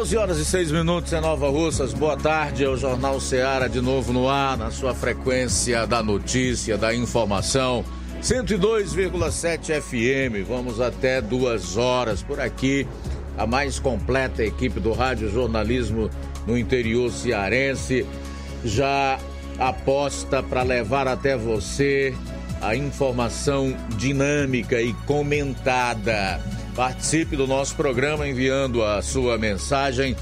12 horas e 6 minutos em Nova Russas. Boa tarde, é o Jornal Ceará de novo no ar, na sua frequência da notícia, da informação. 102,7 FM. Vamos até duas horas por aqui. A mais completa equipe do Rádio Jornalismo no interior cearense já aposta para levar até você a informação dinâmica e comentada Participe do nosso programa enviando a sua mensagem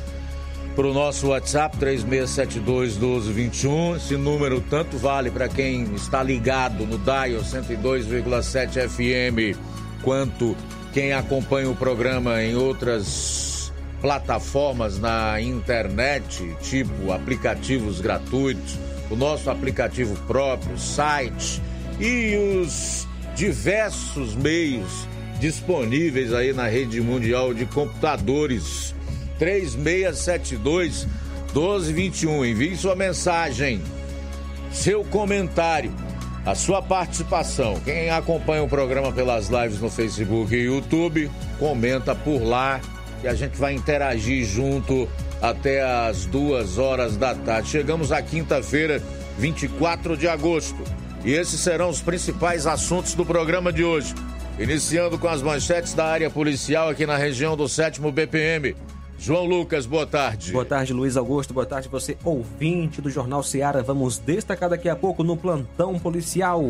para o nosso WhatsApp 36721221. Esse número tanto vale para quem está ligado no Dial 102,7 FM, quanto quem acompanha o programa em outras plataformas na internet, tipo aplicativos gratuitos, o nosso aplicativo próprio, site e os diversos meios disponíveis aí na rede mundial de computadores. 3672 1221. Envie sua mensagem, seu comentário, a sua participação. Quem acompanha o programa pelas lives no Facebook e YouTube, comenta por lá e a gente vai interagir junto até as duas horas da tarde. Chegamos à quinta-feira, 24 de agosto. E esses serão os principais assuntos do programa de hoje. Iniciando com as manchetes da área policial aqui na região do 7 BPM. João Lucas, boa tarde. Boa tarde, Luiz Augusto. Boa tarde, você ouvinte do Jornal Seara. Vamos destacar daqui a pouco no plantão policial.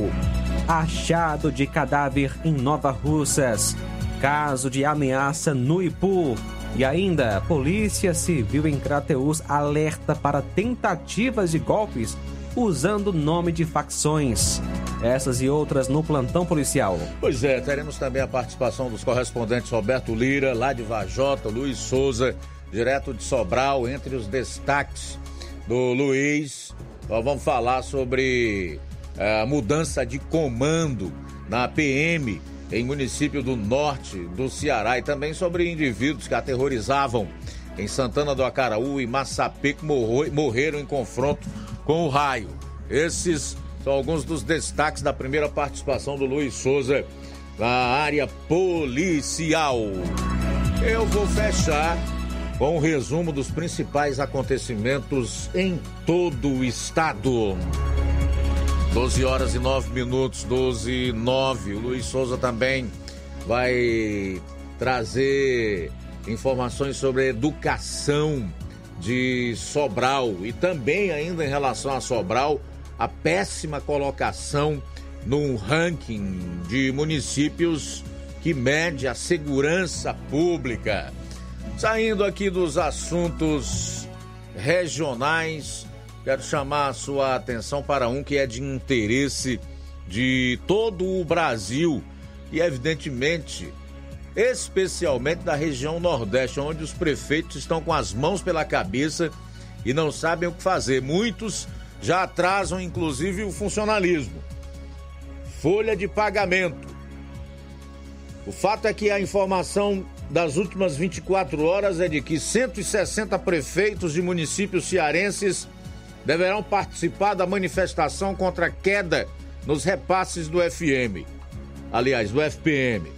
Achado de cadáver em Nova Russas. Caso de ameaça no Ipu. E ainda, Polícia Civil em Crateus alerta para tentativas de golpes usando nome de facções. Essas e outras no plantão policial. Pois é, teremos também a participação dos correspondentes Roberto Lira, lá de Vajota, Luiz Souza, direto de Sobral, entre os destaques do Luiz. Nós vamos falar sobre eh, a mudança de comando na PM em município do norte do Ceará e também sobre indivíduos que aterrorizavam em Santana do Acaraú e Massapê que morreram em confronto com o raio. Esses são alguns dos destaques da primeira participação do Luiz Souza na área policial. Eu vou fechar com um resumo dos principais acontecimentos em todo o estado. 12 horas e 9 minutos, 12 e 9. O Luiz Souza também vai trazer informações sobre educação de Sobral e também ainda em relação a Sobral, a péssima colocação num ranking de municípios que mede a segurança pública. Saindo aqui dos assuntos regionais, quero chamar a sua atenção para um que é de interesse de todo o Brasil e, evidentemente, especialmente da região Nordeste, onde os prefeitos estão com as mãos pela cabeça e não sabem o que fazer. Muitos já atrasam, inclusive, o funcionalismo. Folha de pagamento. O fato é que a informação das últimas 24 horas é de que 160 prefeitos de municípios cearenses deverão participar da manifestação contra a queda nos repasses do FM. Aliás, do FPM.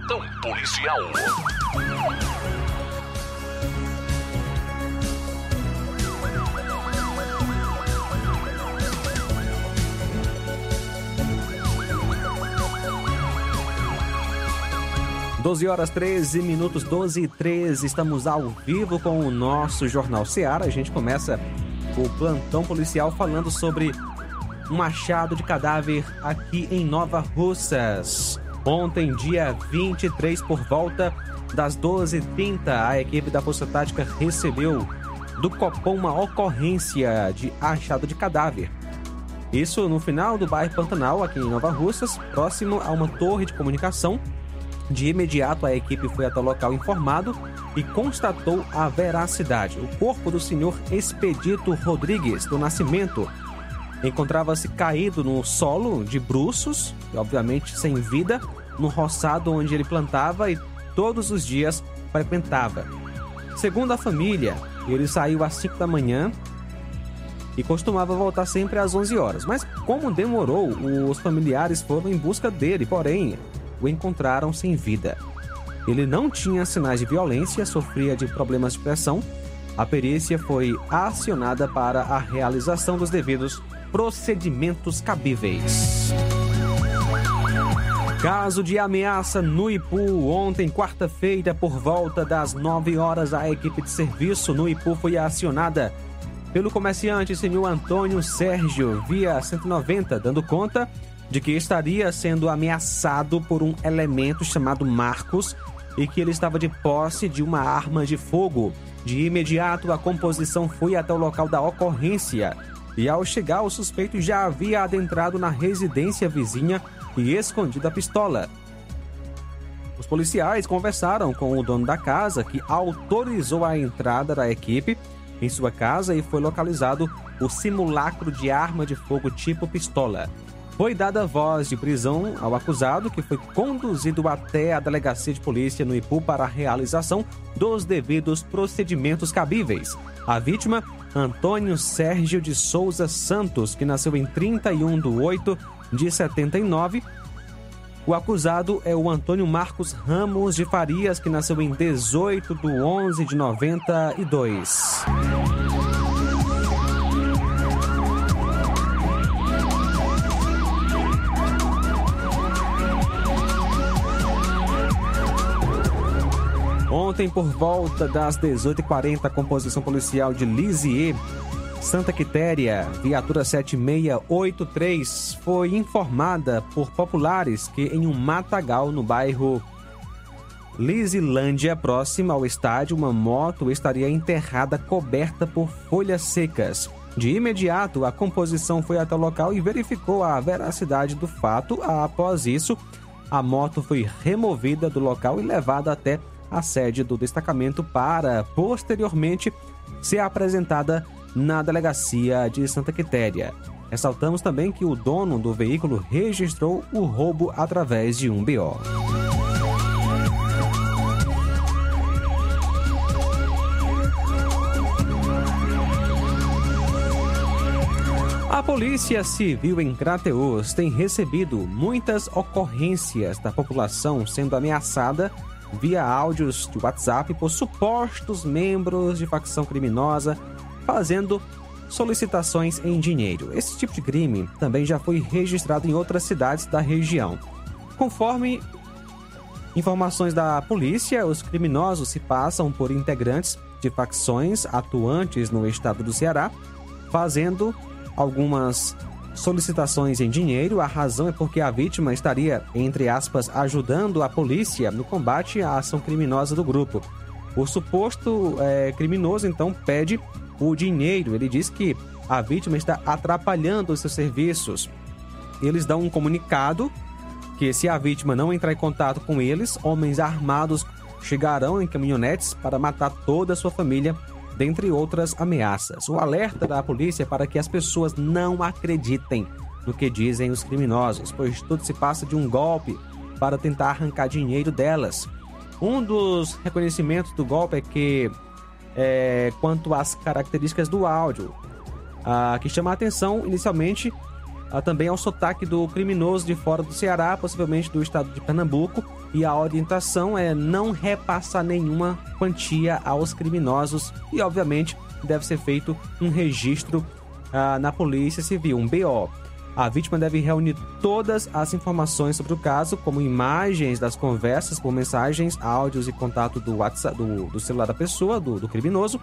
policial. Doze horas 13 minutos, 12 e 13, estamos ao vivo com o nosso Jornal Seara. A gente começa o plantão policial falando sobre um machado de cadáver aqui em Nova Russas. Ontem, dia 23, por volta das 12h30, a equipe da Força Tática recebeu do Copom uma ocorrência de achado de cadáver. Isso no final do bairro Pantanal, aqui em Nova Russas, próximo a uma torre de comunicação. De imediato, a equipe foi até o local informado e constatou a veracidade. O corpo do senhor Expedito Rodrigues do Nascimento encontrava-se caído no solo de bruços, obviamente sem vida, no roçado onde ele plantava e todos os dias frequentava. Segundo a família, ele saiu às 5 da manhã e costumava voltar sempre às 11 horas. Mas como demorou, os familiares foram em busca dele, porém o encontraram sem vida. Ele não tinha sinais de violência, sofria de problemas de pressão. A perícia foi acionada para a realização dos devidos procedimentos cabíveis. Caso de ameaça no Ipu. Ontem, quarta-feira, por volta das 9 horas, a equipe de serviço no Ipu foi acionada pelo comerciante senhor Antônio Sérgio via 190, dando conta de que estaria sendo ameaçado por um elemento chamado Marcos e que ele estava de posse de uma arma de fogo. De imediato, a composição foi até o local da ocorrência e, ao chegar, o suspeito já havia adentrado na residência vizinha e escondido a pistola. Os policiais conversaram com o dono da casa, que autorizou a entrada da equipe em sua casa e foi localizado o simulacro de arma de fogo tipo pistola. Foi dada voz de prisão ao acusado, que foi conduzido até a delegacia de polícia no Ipu para a realização dos devidos procedimentos cabíveis. A vítima, Antônio Sérgio de Souza Santos, que nasceu em 31 de 8 de 79, O acusado é o Antônio Marcos Ramos de Farias, que nasceu em 18 de 11 de 92. Ontem, por volta das 18h40, a composição policial de Lisieux, Santa Quitéria, viatura 7683, foi informada por populares que em um matagal no bairro Lisilândia, próximo ao estádio, uma moto estaria enterrada coberta por folhas secas. De imediato, a composição foi até o local e verificou a veracidade do fato. Após isso, a moto foi removida do local e levada até a sede do destacamento para, posteriormente, ser apresentada na delegacia de Santa Quitéria. Ressaltamos também que o dono do veículo registrou o roubo através de um BO. A Polícia Civil em Crateus tem recebido muitas ocorrências da população sendo ameaçada via áudios de WhatsApp por supostos membros de facção criminosa fazendo solicitações em dinheiro. Esse tipo de crime também já foi registrado em outras cidades da região. Conforme informações da polícia, os criminosos se passam por integrantes de facções atuantes no estado do Ceará, fazendo algumas solicitações em dinheiro. A razão é porque a vítima estaria, entre aspas, ajudando a polícia no combate à ação criminosa do grupo. O suposto é, criminoso então pede o dinheiro. Ele diz que a vítima está atrapalhando os seus serviços. Eles dão um comunicado que se a vítima não entrar em contato com eles, homens armados chegarão em caminhonetes para matar toda a sua família, dentre outras ameaças. O alerta da polícia é para que as pessoas não acreditem no que dizem os criminosos, pois tudo se passa de um golpe para tentar arrancar dinheiro delas. Um dos reconhecimentos do golpe é que é, quanto às características do áudio, ah, que chama a atenção inicialmente também ao sotaque do criminoso de fora do Ceará, possivelmente do estado de Pernambuco, e a orientação é não repassar nenhuma quantia aos criminosos e, obviamente, deve ser feito um registro ah, na Polícia Civil, um BO. A vítima deve reunir todas as informações sobre o caso, como imagens das conversas por mensagens, áudios e contato do WhatsApp do, do celular da pessoa, do, do criminoso,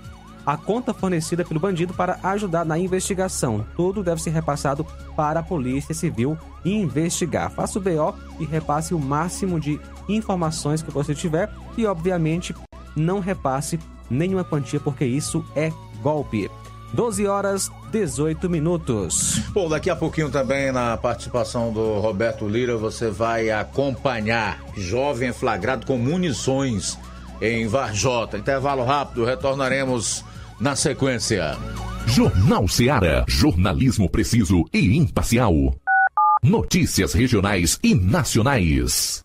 a conta fornecida pelo bandido para ajudar na investigação. Tudo deve ser repassado para a Polícia Civil investigar. Faça o BO e repasse o máximo de informações que você tiver e, obviamente, não repasse nenhuma quantia, porque isso é golpe. 12 horas 18 minutos. Bom, daqui a pouquinho também na participação do Roberto Lira você vai acompanhar jovem flagrado com munições em Varjota. Intervalo rápido, retornaremos na sequência. Jornal Seara. Jornalismo preciso e imparcial. Notícias regionais e nacionais.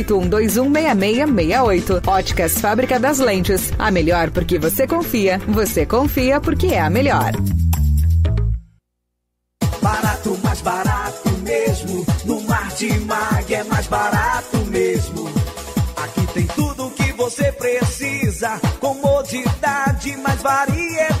6668. Óticas Fábrica das Lentes. A melhor porque você confia. Você confia porque é a melhor. Barato, mais barato mesmo. No Martimag é mais barato mesmo. Aqui tem tudo o que você precisa. Comodidade, mais variedade.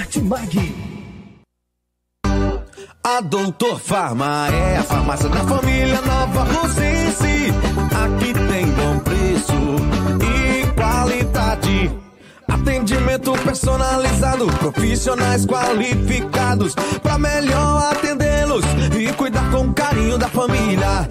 Martimag. A Doutor Farma é a farmácia da família Nova Rosense. Aqui tem bom preço e qualidade. Atendimento personalizado, profissionais qualificados para melhor atendê-los e cuidar com carinho da família.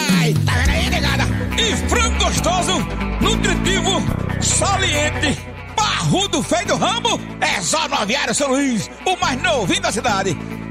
E frango gostoso, nutritivo, saliente, barrudo, feio do ramo, é só no Aviário São Luís, o mais novinho da cidade.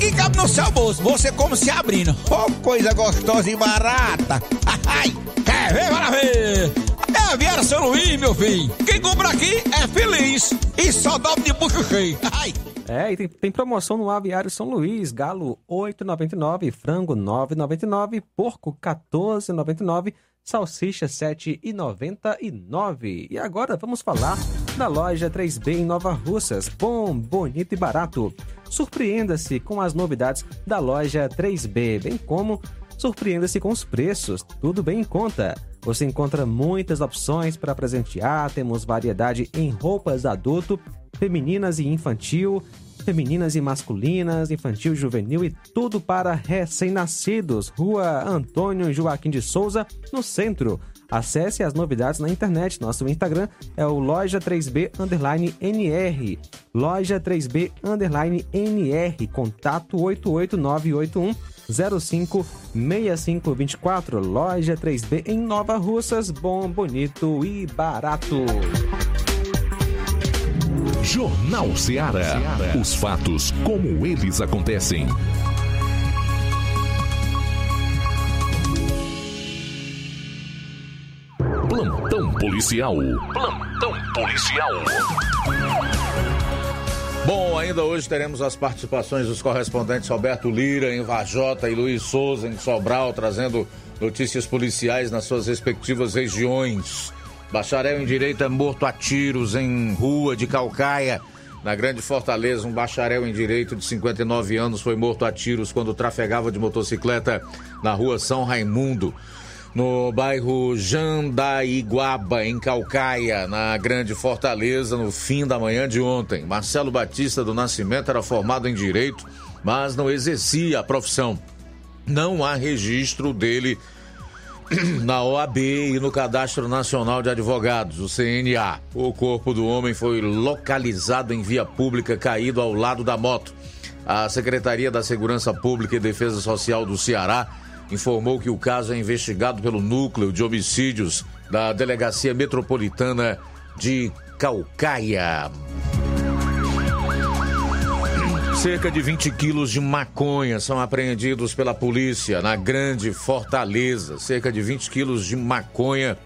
e cabe no seu bolso. Você como se abrindo. Oh, coisa gostosa e barata. Ai, quer ver, para ver. É Aviário São Luís, meu filho. Quem compra aqui é feliz. E só dobra de bucho cheio. Ai. É, e tem, tem promoção no Aviário São Luís. Galo 8,99, frango 9,99, porco 14,99, salsicha 7,99. E agora vamos falar da loja 3B em Nova Russas. Bom, bonito e barato. Surpreenda-se com as novidades da loja 3B, bem como surpreenda-se com os preços, tudo bem em conta. Você encontra muitas opções para presentear, temos variedade em roupas adulto, femininas e infantil, femininas e masculinas, infantil, juvenil e tudo para recém-nascidos. Rua Antônio Joaquim de Souza, no centro. Acesse as novidades na internet. Nosso Instagram é o Loja 3B Underline NR. Loja 3B Underline NR. Contato 88981 056524. Loja 3B em Nova Russas. Bom, bonito e barato. Jornal Ceará. Os fatos como eles acontecem. Plantão policial. Plantão policial. Bom, ainda hoje teremos as participações dos correspondentes Roberto Lira em Vajota e Luiz Souza em Sobral, trazendo notícias policiais nas suas respectivas regiões. Bacharel em Direito é morto a tiros em rua de Calcaia. Na Grande Fortaleza, um bacharel em Direito de 59 anos foi morto a tiros quando trafegava de motocicleta na rua São Raimundo. no bairro Jandaiguaba, em Calcaia, na Grande Fortaleza, no fim da manhã de ontem. Marcelo Batista do Nascimento era formado em Direito, mas não exercia a profissão. Não há registro dele na OAB e no Cadastro Nacional de Advogados, o CNA. O corpo do homem foi localizado em via pública, caído ao lado da moto. A Secretaria da Segurança Pública e Defesa Social do Ceará informou que o caso é investigado pelo Núcleo de Homicídios da Delegacia Metropolitana de Calcaia. Cerca de 20 quilos de maconha são apreendidos pela polícia na Grande Fortaleza. Cerca de 20 quilos de maconha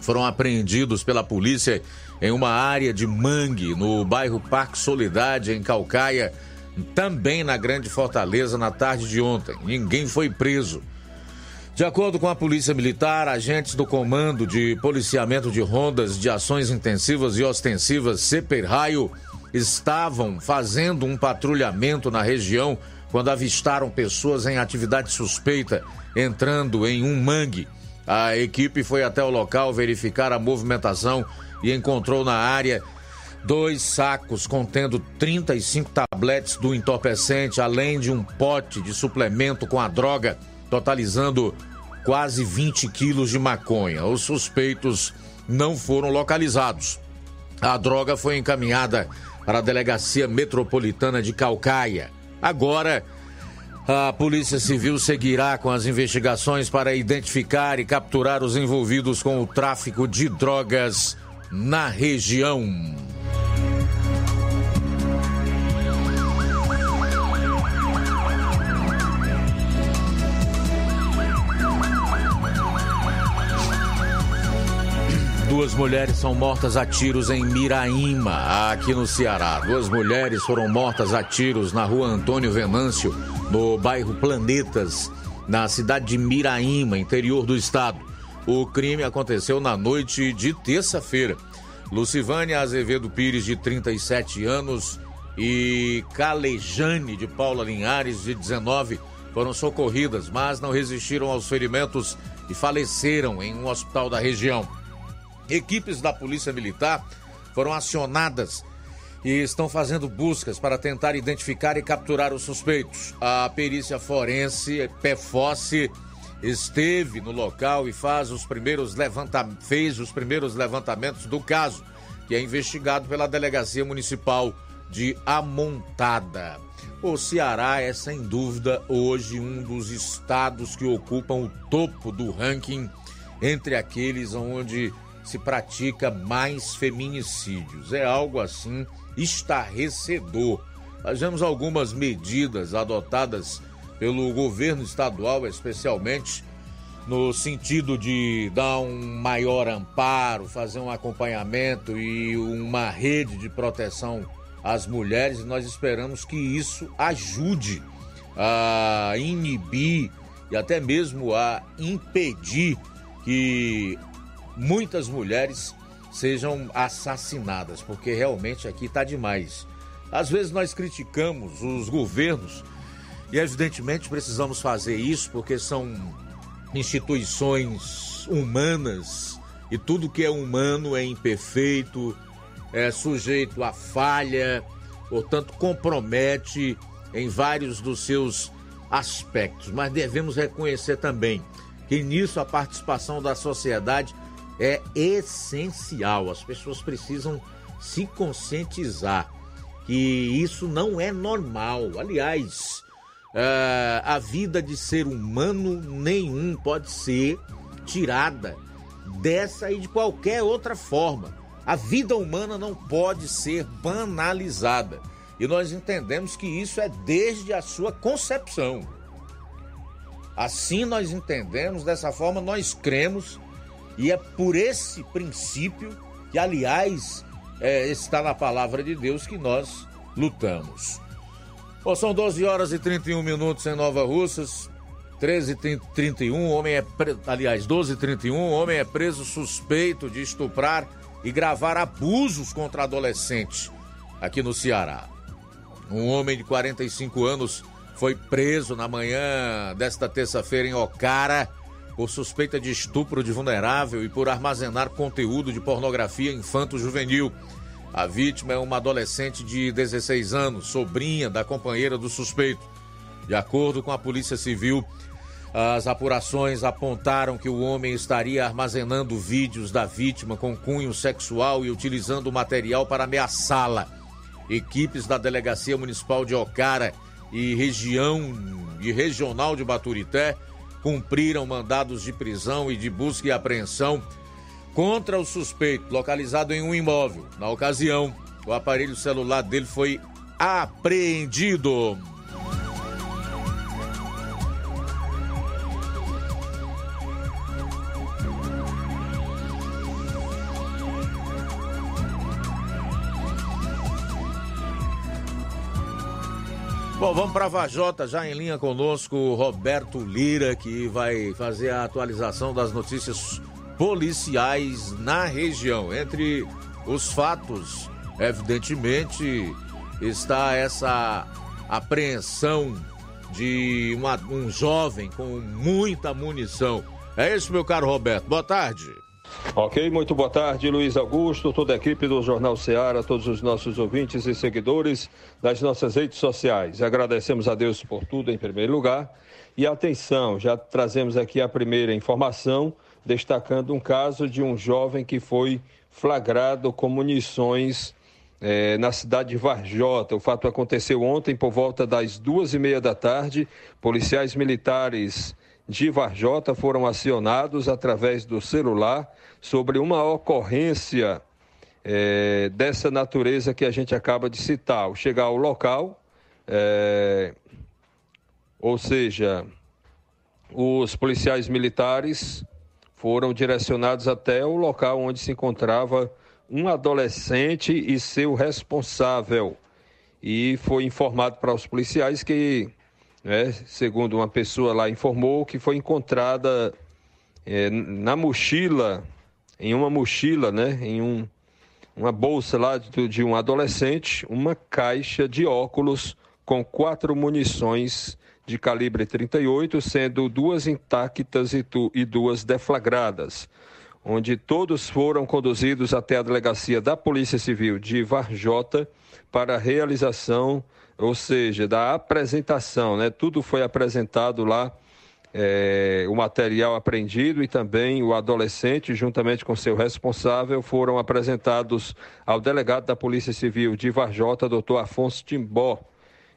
foram apreendidos pela polícia em uma área de mangue no bairro Parque Solidade, em Calcaia, também na Grande Fortaleza, na tarde de ontem. Ninguém foi preso. De acordo com a Polícia Militar, agentes do Comando de Policiamento de Rondas de Ações Intensivas e Ostensivas, CPR Raio, estavam fazendo um patrulhamento na região quando avistaram pessoas em atividade suspeita entrando em um mangue. A equipe foi até o local verificar a movimentação e encontrou na área dois sacos contendo 35 tabletes do entorpecente, além de um pote de suplemento com a droga totalizando quase 20 quilos de maconha. Os suspeitos não foram localizados. A droga foi encaminhada para a Delegacia Metropolitana de Calcaia. Agora, a Polícia Civil seguirá com as investigações para identificar e capturar os envolvidos com o tráfico de drogas na região. Duas mulheres são mortas a tiros em Miraíma, aqui no Ceará. Duas mulheres foram mortas a tiros na rua Antônio Venâncio, no bairro Planetas, na cidade de Miraíma, interior do estado. O crime aconteceu na noite de terça-feira. Lucivânia Azevedo Pires, de 37 anos, e Calejane de Paula Linhares, de 19, foram socorridas, mas não resistiram aos ferimentos e faleceram em um hospital da região. Equipes da Polícia Militar foram acionadas e estão fazendo buscas para tentar identificar e capturar os suspeitos. A perícia forense PFOSSE esteve no local e faz os primeiros levanta... fez os primeiros levantamentos do caso, que é investigado pela Delegacia Municipal de Amontada. O Ceará é sem dúvida hoje um dos estados que ocupam o topo do ranking entre aqueles onde se pratica mais feminicídios. É algo assim estarrecedor. Nós vemos algumas medidas adotadas pelo governo estadual, especialmente no sentido de dar um maior amparo, fazer um acompanhamento e uma rede de proteção às mulheres, nós esperamos que isso ajude a inibir e até mesmo a impedir que muitas mulheres sejam assassinadas, porque realmente aqui está demais. Às vezes nós criticamos os governos e, evidentemente, precisamos fazer isso porque são instituições humanas e tudo que é humano é imperfeito, é sujeito a falha, portanto, compromete em vários dos seus aspectos. Mas devemos reconhecer também que nisso a participação da sociedade é essencial. As pessoas precisam se conscientizar que isso não é normal. Aliás, uh, a vida de ser humano nenhum pode ser tirada dessa e de qualquer outra forma. A vida humana não pode ser banalizada. E nós entendemos que isso é desde a sua concepção. Assim nós entendemos, dessa forma nós cremos e é por esse princípio, que aliás é, está na palavra de Deus, que nós lutamos. Bom, são 12 horas e 31 minutos em Nova Russas. 13 e 31, homem é pre... aliás, 12 e 31, homem é preso suspeito de estuprar e gravar abusos contra adolescentes aqui no Ceará. Um homem de 45 anos foi preso na manhã desta terça-feira em Ocara por suspeita de estupro de vulnerável e por armazenar conteúdo de pornografia infanto-juvenil. A vítima é uma adolescente de 16 anos, sobrinha da companheira do suspeito. De acordo com a Polícia Civil, as apurações apontaram que o homem estaria armazenando vídeos da vítima com cunho sexual e utilizando o material para ameaçá-la. Equipes da Delegacia Municipal de Ocara e região e regional de Baturité cumpriram mandados de prisão e de busca e apreensão contra o suspeito, localizado em um imóvel. Na ocasião, o aparelho celular dele foi apreendido. Bom, vamos para Vajota, já em linha conosco, Roberto Lira, que vai fazer a atualização das notícias policiais na região. Entre os fatos, evidentemente, está essa apreensão de uma, um jovem com muita munição. É isso, meu caro Roberto. Boa tarde. Ok, muito boa tarde, Luiz Augusto, toda a equipe do Jornal Ceará, todos os nossos ouvintes e seguidores das nossas redes sociais. Agradecemos a Deus por tudo em primeiro lugar. E atenção, já trazemos aqui a primeira informação, destacando um caso de um jovem que foi flagrado com munições eh, na cidade de Varjota. O fato aconteceu ontem por volta das duas e meia da tarde. Policiais militares de Varjota foram acionados através do celular sobre uma ocorrência é, dessa natureza que a gente acaba de citar. Ao chegar ao local, é, ou seja, os policiais militares foram direcionados até o local onde se encontrava um adolescente e seu responsável. E foi informado para os policiais que, né, segundo uma pessoa lá informou, que foi encontrada é, na mochila em uma mochila, né, em um, uma bolsa lá de, de um adolescente, uma caixa de óculos com quatro munições de calibre 38, sendo duas intactas e, tu, e duas deflagradas, onde todos foram conduzidos até a delegacia da Polícia Civil de Varjota para a realização, ou seja, da apresentação, né? Tudo foi apresentado lá é, o material apreendido e também o adolescente, juntamente com seu responsável, foram apresentados ao delegado da Polícia Civil de Varjota, doutor Afonso Timbó,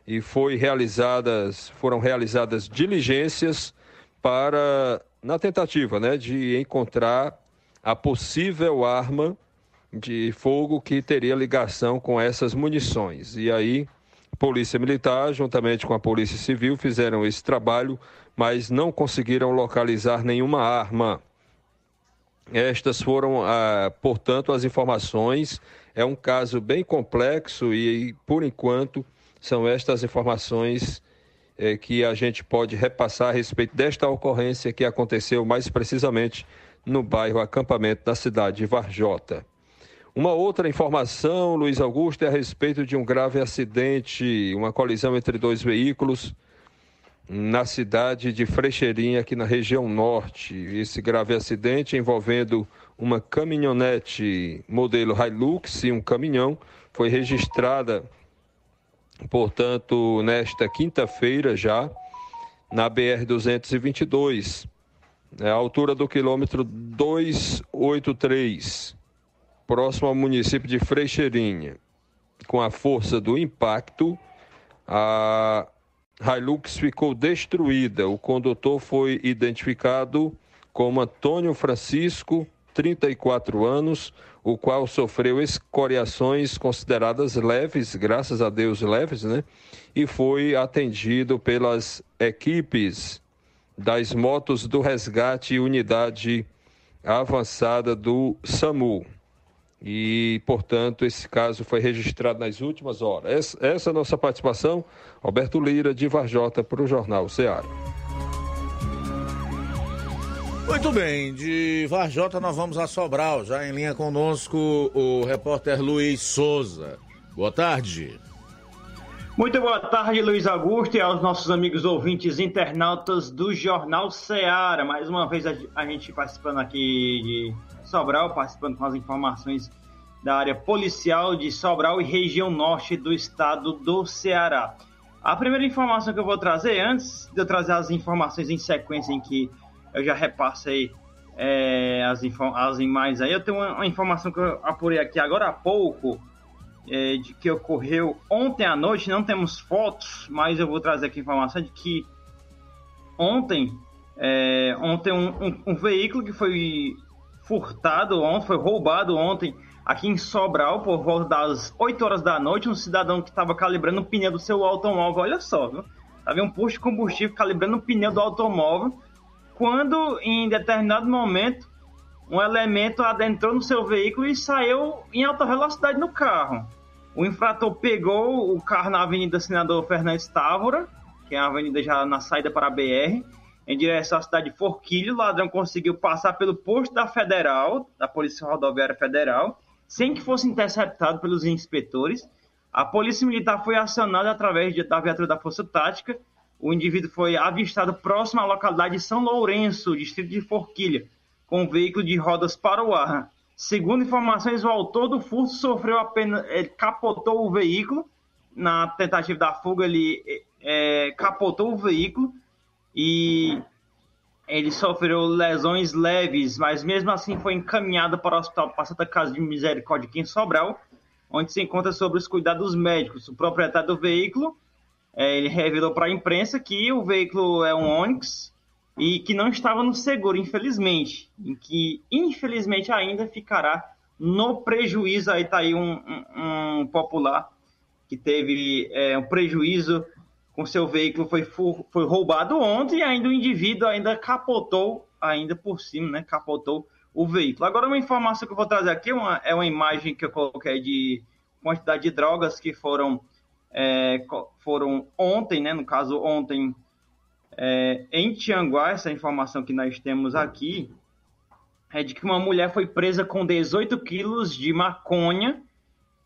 e foi realizadas, foram realizadas diligências para, na tentativa né, de encontrar a possível arma de fogo que teria ligação com essas munições. E aí, Polícia Militar, juntamente com a Polícia Civil, fizeram esse trabalho mas não conseguiram localizar nenhuma arma. Estas foram, ah, portanto, as informações. É um caso bem complexo e, por enquanto, são estas informações eh, que a gente pode repassar a respeito desta ocorrência que aconteceu mais precisamente no bairro Acampamento da cidade de Varjota. Uma outra informação, Luiz Augusto, é a respeito de um grave acidente, uma colisão entre dois veículos na cidade de Frecheirinha, aqui na região norte. Esse grave acidente envolvendo uma caminhonete modelo Hilux e um caminhão foi registrada, portanto, nesta quinta-feira já, na BR-222, à altura do quilômetro 283, próximo ao município de Frecheirinha. Com a força do impacto, a Hilux ficou destruída. O condutor foi identificado como Antônio Francisco, 34 anos, o qual sofreu escoriações consideradas leves, graças a Deus leves, né? E foi atendido pelas equipes das motos do resgate e unidade avançada do SAMU. E, portanto, esse caso foi registrado nas últimas horas. Essa, é a nossa participação. Alberto Lira, de Varjota, para o Jornal Ceará. Muito bem, de Varjota nós vamos a Sobral. Já em linha conosco o repórter Luiz Souza. Boa tarde. Muito boa tarde, Luiz Augusto, e aos nossos amigos ouvintes internautas do Jornal Ceará. Mais uma vez a gente participando aqui de Sobral, participando com as informações da área policial de Sobral e região norte do estado do Ceará. A primeira informação que eu vou trazer, antes de eu trazer as informações em sequência em que eu já repassei é, as, as imagens aí, eu tenho uma, uma informação que eu apurei aqui agora há pouco, é, de que ocorreu ontem à noite. Não temos fotos, mas eu vou trazer aqui a informação de que ontem, é, ontem um, um, um, veículo que foi furtado, ontem, foi roubado ontem aqui em Sobral, por volta das 8 horas da noite, um cidadão que estava calibrando o pneu do seu automóvel, olha só, viu? Havia um posto de combustível calibrando o pneu do automóvel, quando em determinado momento um elemento adentrou no seu veículo e saiu em alta velocidade no carro. O infrator pegou o carro na Avenida Senador Fernandes Távora, que é a avenida já na saída para a BR, em direção à cidade de Forquilho. O ladrão conseguiu passar pelo posto da Federal, da Polícia Rodoviária Federal, sem que fosse interceptado pelos inspetores. A Polícia Militar foi acionada através da viatura da Força Tática. O indivíduo foi avistado próximo à localidade de São Lourenço, distrito de Forquilha, com um veículo de rodas para o ar. Segundo informações, o autor do furto sofreu apenas. Ele capotou o veículo. Na tentativa da fuga, ele é, capotou o veículo e ele sofreu lesões leves, mas mesmo assim foi encaminhado para o Hospital Passata Casa de Misericórdia aqui em Sobral, onde se encontra sobre os cuidados médicos. O proprietário do veículo, é, ele revelou para a imprensa que o veículo é um Onix e que não estava no seguro, infelizmente, em que infelizmente ainda ficará no prejuízo. Aí está aí um, um, um, popular que teve é, um prejuízo com seu veículo, foi, foi roubado ontem e ainda o indivíduo ainda capotou, ainda por cima, né, capotou o veículo. Agora uma informação que eu vou trazer aqui uma, é uma imagem que eu coloquei de quantidade de drogas que foram, é, foram ontem, né, no caso ontem é, em Tianguá, essa informação que nós temos aqui é de que uma mulher foi presa com 18 quilos de maconha.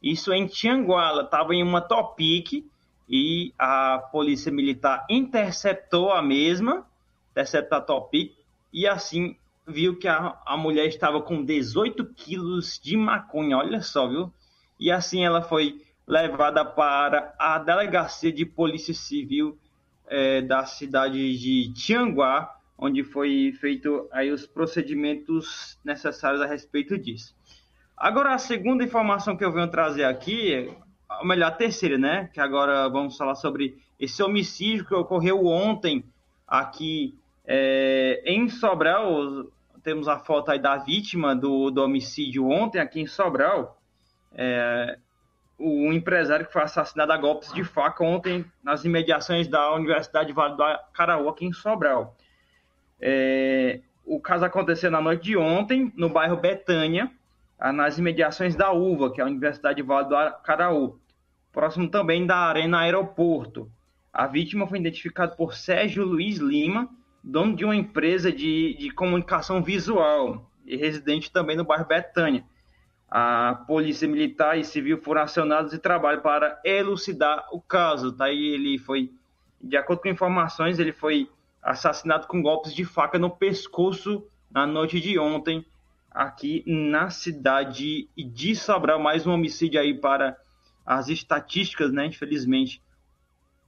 Isso em Tianguá, ela estava em uma Topic e a polícia militar interceptou a mesma, interceptou a Topic e assim viu que a, a mulher estava com 18 quilos de maconha, olha só, viu? E assim ela foi levada para a delegacia de polícia civil é, da cidade de Tianguá, onde foi feito aí os procedimentos necessários a respeito disso. Agora, a segunda informação que eu venho trazer aqui, ou melhor, a terceira, né? Que agora vamos falar sobre esse homicídio que ocorreu ontem aqui é, em Sobral. Temos a foto aí da vítima do, do homicídio ontem aqui em Sobral. É, o empresário que foi assassinado a golpes de faca ontem nas imediações da Universidade Vale do Caraú, aqui em Sobral. É, o caso aconteceu na noite de ontem, no bairro Betânia, nas imediações da UVA, que é a Universidade Vale do Caraú, próximo também da Arena Aeroporto. A vítima foi identificada por Sérgio Luiz Lima, dono de uma empresa de, de comunicação visual e residente também no bairro Betânia a polícia militar e civil foram acionados e trabalham para elucidar o caso. Daí ele foi, de acordo com informações, ele foi assassinado com golpes de faca no pescoço na noite de ontem, aqui na cidade de Sobral. Mais um homicídio aí para as estatísticas, né? Infelizmente,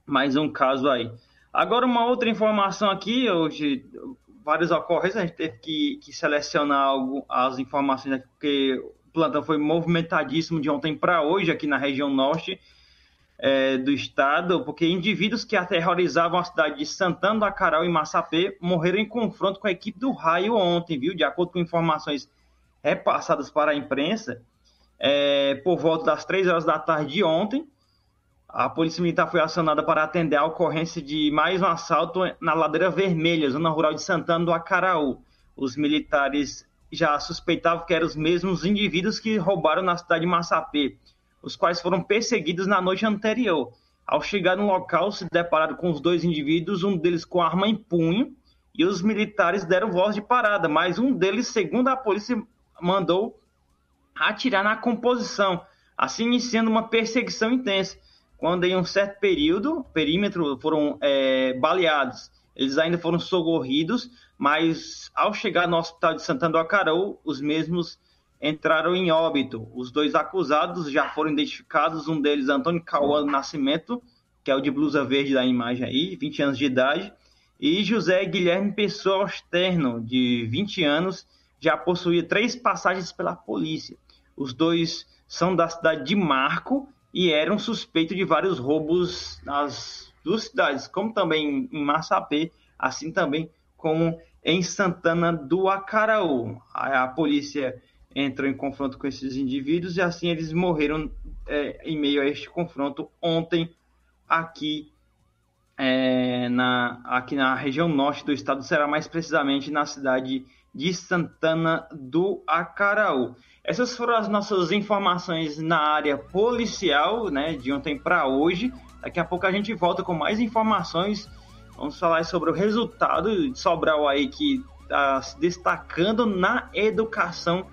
mais um caso aí. Agora, uma outra informação aqui, hoje, várias ocorrências, a gente teve que, que selecionar algo, as informações aqui, porque plantão foi movimentadíssimo de ontem para hoje aqui na região norte é, do estado, porque indivíduos que aterrorizavam a cidade de Santana do Acaral e Massapê morreram em confronto com a equipe do Raio ontem, viu? De acordo com informações repassadas para a imprensa, é, por volta das três horas da tarde de ontem, a Polícia Militar foi acionada para atender a ocorrência de mais um assalto na Ladeira Vermelha, zona rural de Santana do Acaraú. Os militares já suspeitava que eram os mesmos indivíduos que roubaram na cidade de Massapê, os quais foram perseguidos na noite anterior. Ao chegar no local, se depararam com os dois indivíduos, um deles com arma em punho, e os militares deram voz de parada, mas um deles, segundo a polícia, mandou atirar na composição, assim iniciando uma perseguição intensa. quando em um certo período, perímetro, foram é, baleados. Eles ainda foram socorridos, mas ao chegar no hospital de Santana do Acarou, os mesmos entraram em óbito. Os dois acusados já foram identificados, um deles Antônio Cauã Nascimento, que é o de blusa verde da imagem aí, 20 anos de idade, e José Guilherme Pessoa Externo, de 20 anos, já possuía três passagens pela polícia. Os dois são da cidade de Marco e eram suspeitos de vários roubos nas duas cidades, como também em Massapê, assim também como em Santana do Acaraú. A, a polícia entrou em confronto com esses indivíduos e assim eles morreram é, em meio a este confronto ontem aqui é, na, aqui na região norte do estado, será mais precisamente na cidade de Santana do Acaraú. Essas foram as nossas informações na área policial, né, de ontem para hoje. Daqui a pouco a gente volta com mais informações. Vamos falar sobre o resultado de Sobral aí que está se destacando na educação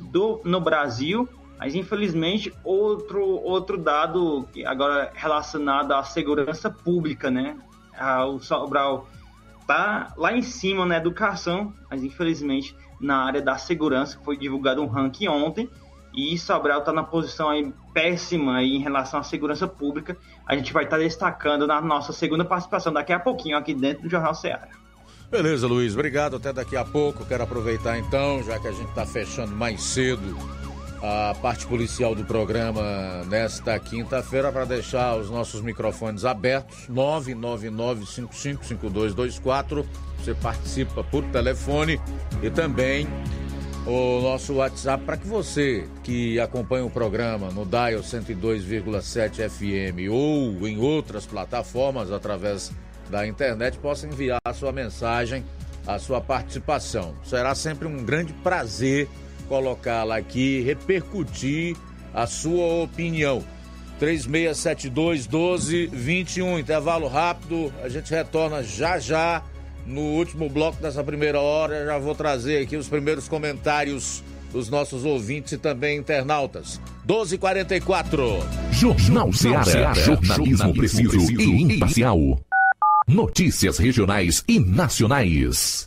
do, no Brasil. Mas infelizmente outro outro dado agora relacionado à segurança pública, né? o Sobral tá lá em cima na educação, mas infelizmente na área da segurança foi divulgado um ranking ontem e Sobral está na posição aí péssima aí em relação à segurança pública. A gente vai estar tá destacando na nossa segunda participação daqui a pouquinho aqui dentro do Jornal Ceará. Beleza, Luiz, obrigado. Até daqui a pouco. Quero aproveitar então, já que a gente está fechando mais cedo a parte policial do programa nesta quinta-feira para deixar os nossos microfones abertos 999555224 você participa por telefone e também o nosso WhatsApp para que você que acompanha o programa no Dial 102,7 FM ou em outras plataformas através da internet possa enviar a sua mensagem, a sua participação. Será sempre um grande prazer colocá-la aqui, repercutir a sua opinião. 3672 1221, intervalo rápido, a gente retorna já já no último bloco dessa primeira hora. Já vou trazer aqui os primeiros comentários dos nossos ouvintes e também internautas. 1244. Jornal Ceará, jornalismo preciso e imparcial. Notícias regionais e nacionais.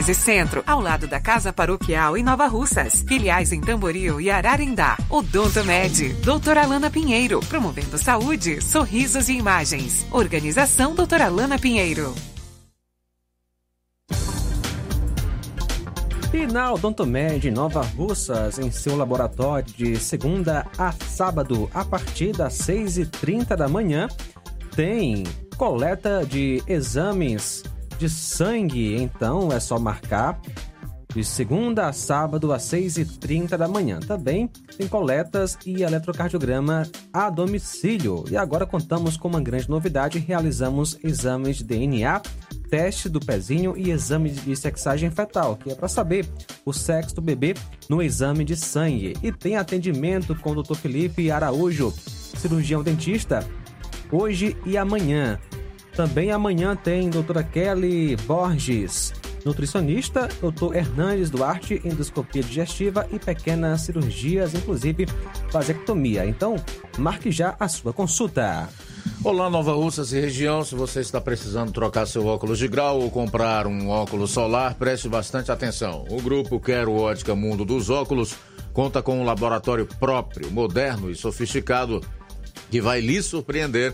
13 Centro, ao lado da Casa Paroquial em Nova Russas. Filiais em Tamboril e Ararindá. Odonto Med, doutora Alana Pinheiro, promovendo saúde, sorrisos e imagens. Organização doutora Alana Pinheiro. E na Odontomed Nova Russas, em seu laboratório de segunda a sábado, a partir das 6h30 da manhã, tem coleta de exames de sangue, então é só marcar de segunda a sábado às 6h30 da manhã. Também tem coletas e eletrocardiograma a domicílio. E agora contamos com uma grande novidade: realizamos exames de DNA, teste do pezinho e exame de sexagem fetal, que é para saber o sexo do bebê no exame de sangue. E tem atendimento com o Dr. Felipe Araújo, cirurgião dentista, hoje e amanhã. Também amanhã tem doutora Kelly Borges, nutricionista, doutor Hernandes Duarte, endoscopia digestiva e pequenas cirurgias, inclusive vasectomia. Então, marque já a sua consulta. Olá, Nova Russas e região. Se você está precisando trocar seu óculos de grau ou comprar um óculos solar, preste bastante atenção. O grupo Quero Ótica Mundo dos Óculos conta com um laboratório próprio, moderno e sofisticado que vai lhe surpreender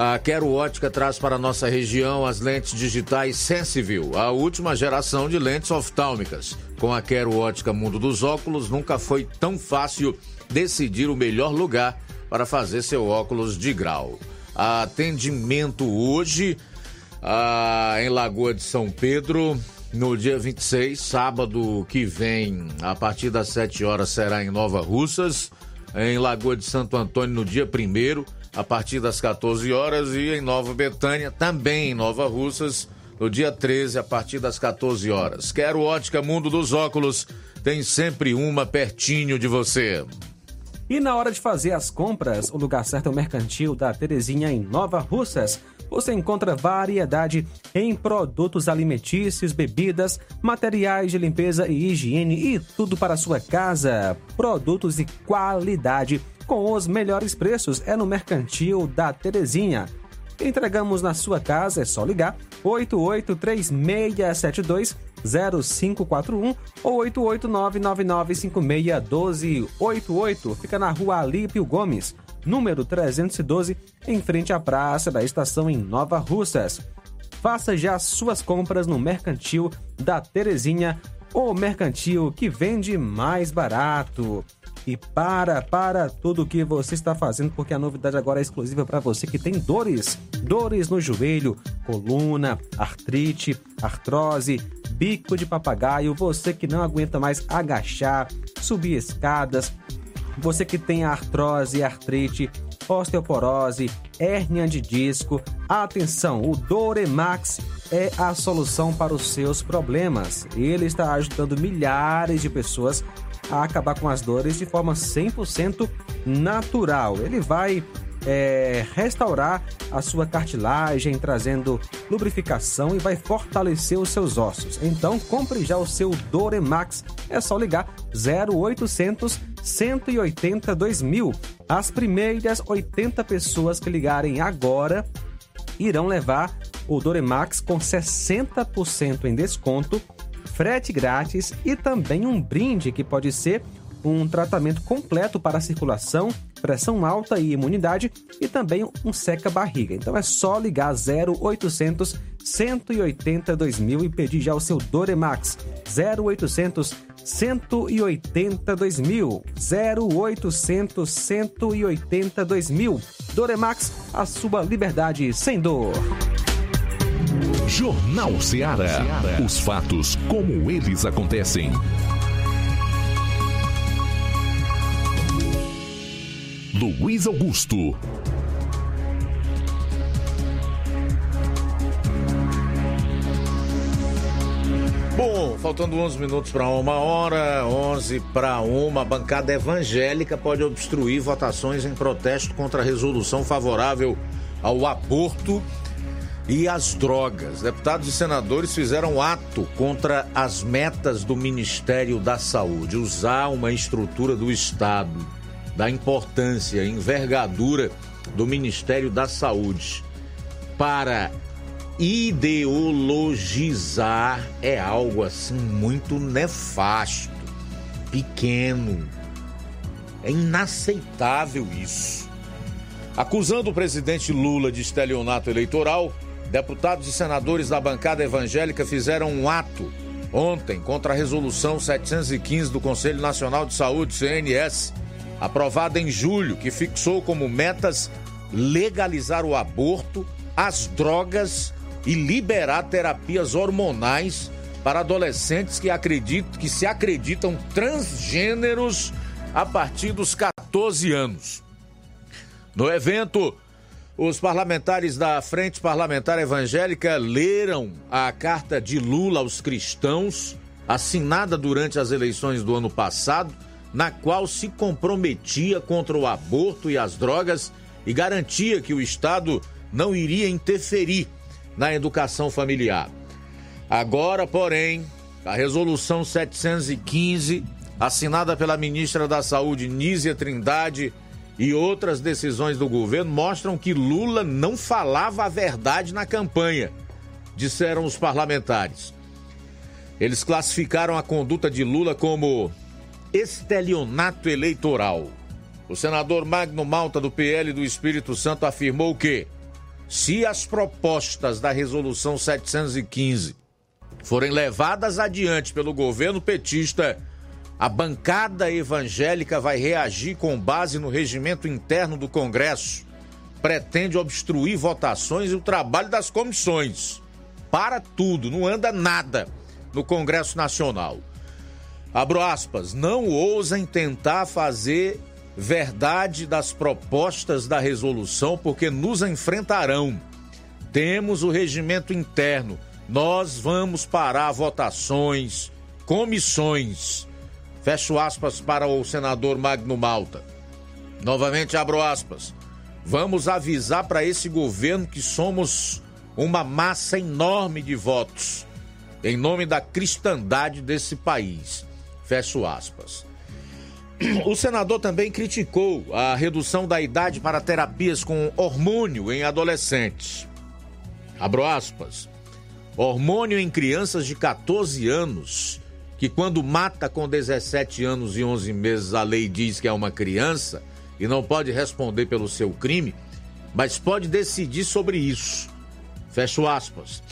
a Quero Ótica traz para nossa região as lentes digitais Sensiville, a última geração de lentes oftálmicas. Com a Quero Ótica Mundo dos Óculos, nunca foi tão fácil decidir o melhor lugar para fazer seu óculos de grau. Atendimento hoje ah, em Lagoa de São Pedro. No dia 26, sábado que vem, a partir das 7 horas, será em Nova Russas. Em Lagoa de Santo Antônio, no dia 1 a partir das 14 horas. E em Nova Betânia, também em Nova Russas, no dia 13, a partir das 14 horas. Quero ótica Mundo dos Óculos, tem sempre uma pertinho de você. E na hora de fazer as compras, o lugar certo é o Mercantil da Terezinha em Nova Russas. Você encontra variedade em produtos alimentícios, bebidas, materiais de limpeza e higiene e tudo para a sua casa. Produtos de qualidade com os melhores preços é no Mercantil da Terezinha. Entregamos na sua casa, é só ligar 883672 0541 ou 88999561288. Fica na rua Alípio Gomes, número 312, em frente à praça da estação em Nova Russas. Faça já suas compras no Mercantil da Terezinha, o mercantil que vende mais barato. E para, para tudo que você está fazendo, porque a novidade agora é exclusiva para você que tem dores. Dores no joelho, coluna, artrite, artrose, bico de papagaio, você que não aguenta mais agachar, subir escadas, você que tem artrose, artrite, osteoporose, hérnia de disco, atenção, o Doremax é a solução para os seus problemas. Ele está ajudando milhares de pessoas a acabar com as dores de forma 100% natural. Ele vai é, restaurar a sua cartilagem, trazendo lubrificação e vai fortalecer os seus ossos. Então, compre já o seu Doremax. É só ligar 0800 180 2000. As primeiras 80 pessoas que ligarem agora irão levar o Doremax com 60% em desconto frete grátis e também um brinde que pode ser um tratamento completo para a circulação, pressão alta e imunidade e também um seca-barriga. Então é só ligar 0800 180 2000 e pedir já o seu Doremax 0800 180 2000 0800 180 2000 Doremax, a sua liberdade sem dor. Jornal Ceará. Os fatos como eles acontecem. Luiz Augusto. Bom, faltando 11 minutos para uma hora, 11 para uma, a bancada evangélica pode obstruir votações em protesto contra a resolução favorável ao aborto e as drogas. Deputados e senadores fizeram ato contra as metas do Ministério da Saúde, usar uma estrutura do Estado, da importância, envergadura do Ministério da Saúde para ideologizar é algo assim muito nefasto, pequeno. É inaceitável isso. Acusando o presidente Lula de estelionato eleitoral, deputados e senadores da bancada evangélica fizeram um ato ontem contra a resolução 715 do Conselho Nacional de Saúde, CNS, aprovada em julho, que fixou como metas legalizar o aborto, as drogas e liberar terapias hormonais para adolescentes que acreditam que se acreditam transgêneros a partir dos 14 anos. No evento, Os parlamentares da Frente Parlamentar Evangélica leram a carta de Lula aos cristãos, assinada durante as eleições do ano passado, na qual se comprometia contra o aborto e as drogas e garantia que o Estado não iria interferir na educação familiar. Agora, porém, a resolução 715, assinada pela ministra da Saúde Nízia Trindade, e outras decisões do governo mostram que Lula não falava a verdade na campanha, disseram os parlamentares. Eles classificaram a conduta de Lula como estelionato eleitoral. O senador Magno Malta, do PL do Espírito Santo, afirmou que, se as propostas da Resolução 715 forem levadas adiante pelo governo petista, a bancada evangélica vai reagir com base no regimento interno do Congresso. Pretende obstruir votações e o trabalho das comissões. Para tudo, não anda nada no Congresso Nacional. Abro aspas, não ousem tentar fazer verdade das propostas da resolução, porque nos enfrentarão. Temos o regimento interno. Nós vamos parar votações, comissões Fecho aspas para o senador Magno Malta. Novamente abro aspas. Vamos avisar para esse governo que somos uma massa enorme de votos em nome da cristandade desse país. Fecho aspas. O senador também criticou a redução da idade para terapias com hormônio em adolescentes. Abro aspas. Hormônio em crianças de 14 anos que quando mata com 17 anos e 11 meses, a lei diz que é uma criança e não pode responder pelo seu crime, mas pode decidir sobre isso. Fecho aspas.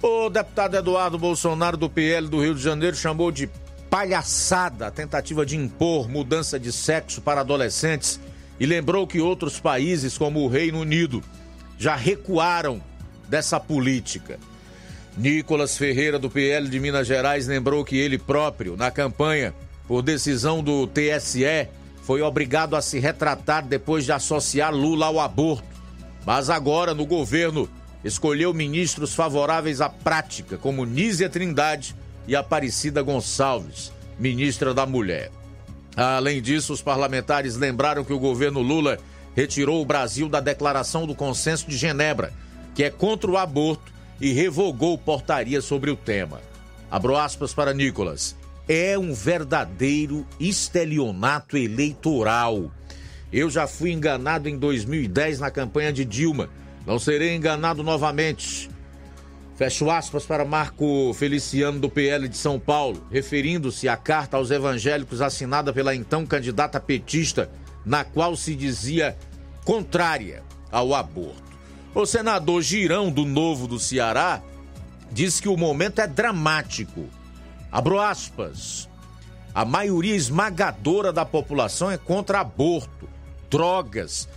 O deputado Eduardo Bolsonaro do PL do Rio de Janeiro chamou de palhaçada a tentativa de impor mudança de sexo para adolescentes e lembrou que outros países, como o Reino Unido, já recuaram dessa política. Nicolas Ferreira, do PL de Minas Gerais, lembrou que ele próprio, na campanha, por decisão do TSE, foi obrigado a se retratar depois de associar Lula ao aborto. Mas agora, no governo, escolheu ministros favoráveis à prática, como Nízia Trindade e Aparecida Gonçalves, ministra da Mulher. Além disso, os parlamentares lembraram que o governo Lula retirou o Brasil da Declaração do Consenso de Genebra, que é contra o aborto e revogou portaria sobre o tema. Abro aspas para Nicolas. É um verdadeiro estelionato eleitoral. Eu já fui enganado em 2010 na campanha de Dilma. Não serei enganado novamente. Fecho aspas para Marco Feliciano do PL de São Paulo, referindo-se à carta aos evangélicos assinada pela então candidata petista, na qual se dizia contrária ao aborto. O senador Girão, do Novo do Ceará, diz que o momento é dramático. Abro aspas. A maioria esmagadora da população é contra aborto, drogas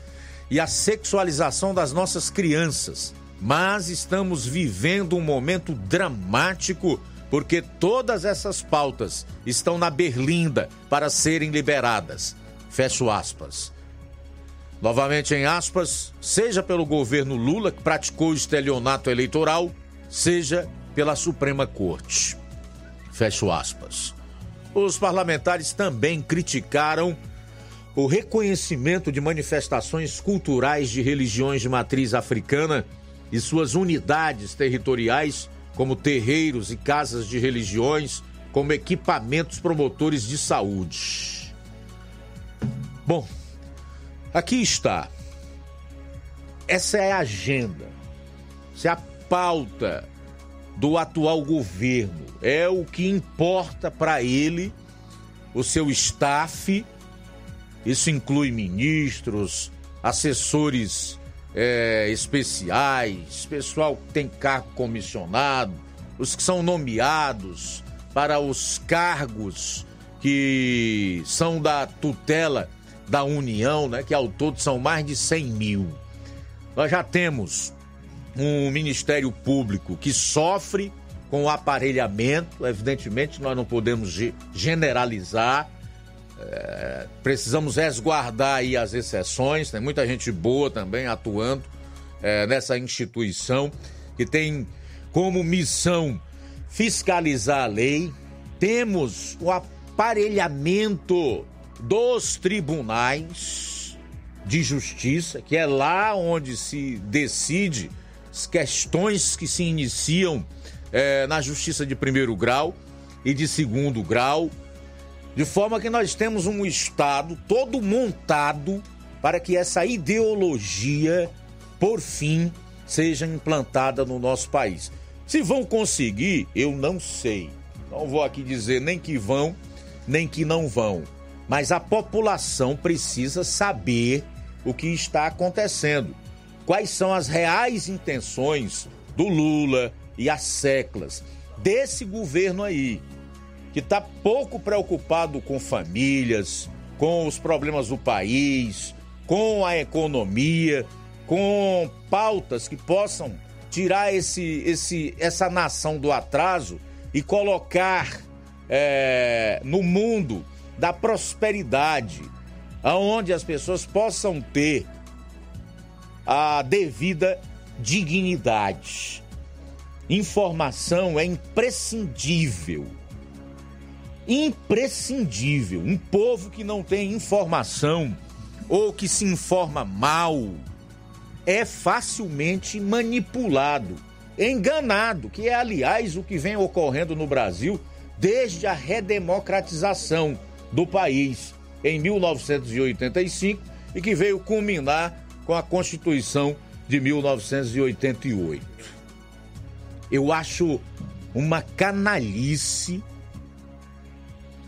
e a sexualização das nossas crianças. Mas estamos vivendo um momento dramático porque todas essas pautas estão na berlinda para serem liberadas. Fecho aspas novamente em aspas, seja pelo governo Lula, que praticou estelionato eleitoral, seja pela Suprema Corte. Fecho aspas. Os parlamentares também criticaram o reconhecimento de manifestações culturais de religiões de matriz africana e suas unidades territoriais, como terreiros e casas de religiões, como equipamentos promotores de saúde. Bom, Aqui está. Essa é a agenda. Essa é a pauta do atual governo. É o que importa para ele, o seu staff. Isso inclui ministros, assessores é, especiais, pessoal que tem cargo comissionado, os que são nomeados para os cargos que são da tutela da União, né, que ao todo são mais de 100 mil. Nós já temos um Ministério Público que sofre com o aparelhamento, evidentemente nós não podemos generalizar, É, precisamos resguardar aí as exceções, tem muita gente boa também atuando é, nessa instituição que tem como missão fiscalizar a lei. Temos o aparelhamento dos tribunais de justiça, que é lá onde se decide as questões que se iniciam é, na justiça de primeiro grau e de segundo grau, de forma que nós temos um Estado todo montado para que essa ideologia, por fim, seja implantada no nosso país. Se vão conseguir, eu não sei. Não vou aqui dizer nem que vão, nem que não vão. Mas a população precisa saber o que está acontecendo. Quais são as reais intenções do Lula e as seclas desse governo aí, que está pouco preocupado com famílias, com os problemas do país, com a economia, com pautas que possam tirar esse, esse, essa nação do atraso e colocar é, no mundo da prosperidade, aonde as pessoas possam ter a devida dignidade. Informação é imprescindível. Imprescindível. Um povo que não tem informação ou que se informa mal é facilmente manipulado, enganado, que é aliás o que vem ocorrendo no Brasil desde a redemocratização do país em 1985 e que veio culminar com a Constituição de 1988. Eu acho uma canalice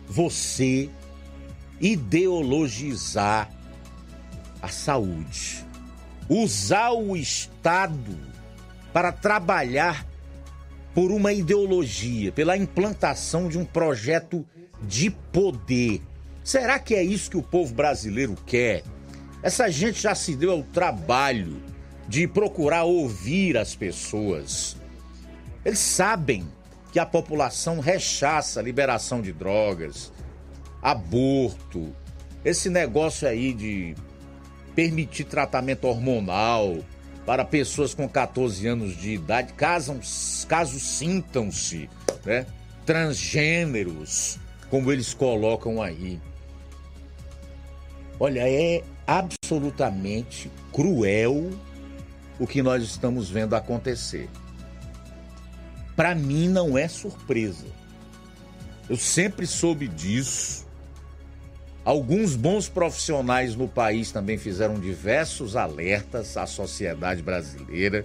você ideologizar a saúde, usar o Estado para trabalhar por uma ideologia, pela implantação de um projeto de poder. Será que é isso que o povo brasileiro quer? Essa gente já se deu ao trabalho de procurar ouvir as pessoas. Eles sabem que a população rechaça a liberação de drogas, aborto, esse negócio aí de permitir tratamento hormonal para pessoas com 14 anos de idade, caso, caso sintam-se né, transgêneros, como eles colocam aí. Olha, é absolutamente cruel o que nós estamos vendo acontecer. Para mim não é surpresa. Eu sempre soube disso. Alguns bons profissionais no país também fizeram diversos alertas à sociedade brasileira.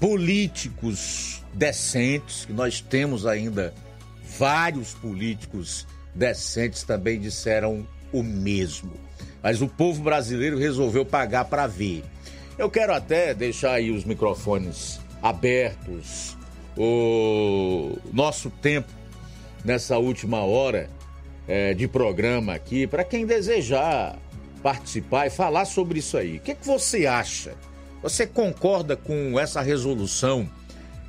Políticos decentes, que nós temos ainda vários políticos decentes também disseram o mesmo. Mas o povo brasileiro resolveu pagar para ver. Eu quero até deixar aí os microfones abertos, o nosso tempo nessa última hora é, de programa aqui, para quem desejar participar e falar sobre isso aí. O que, é que você acha? Você concorda com essa resolução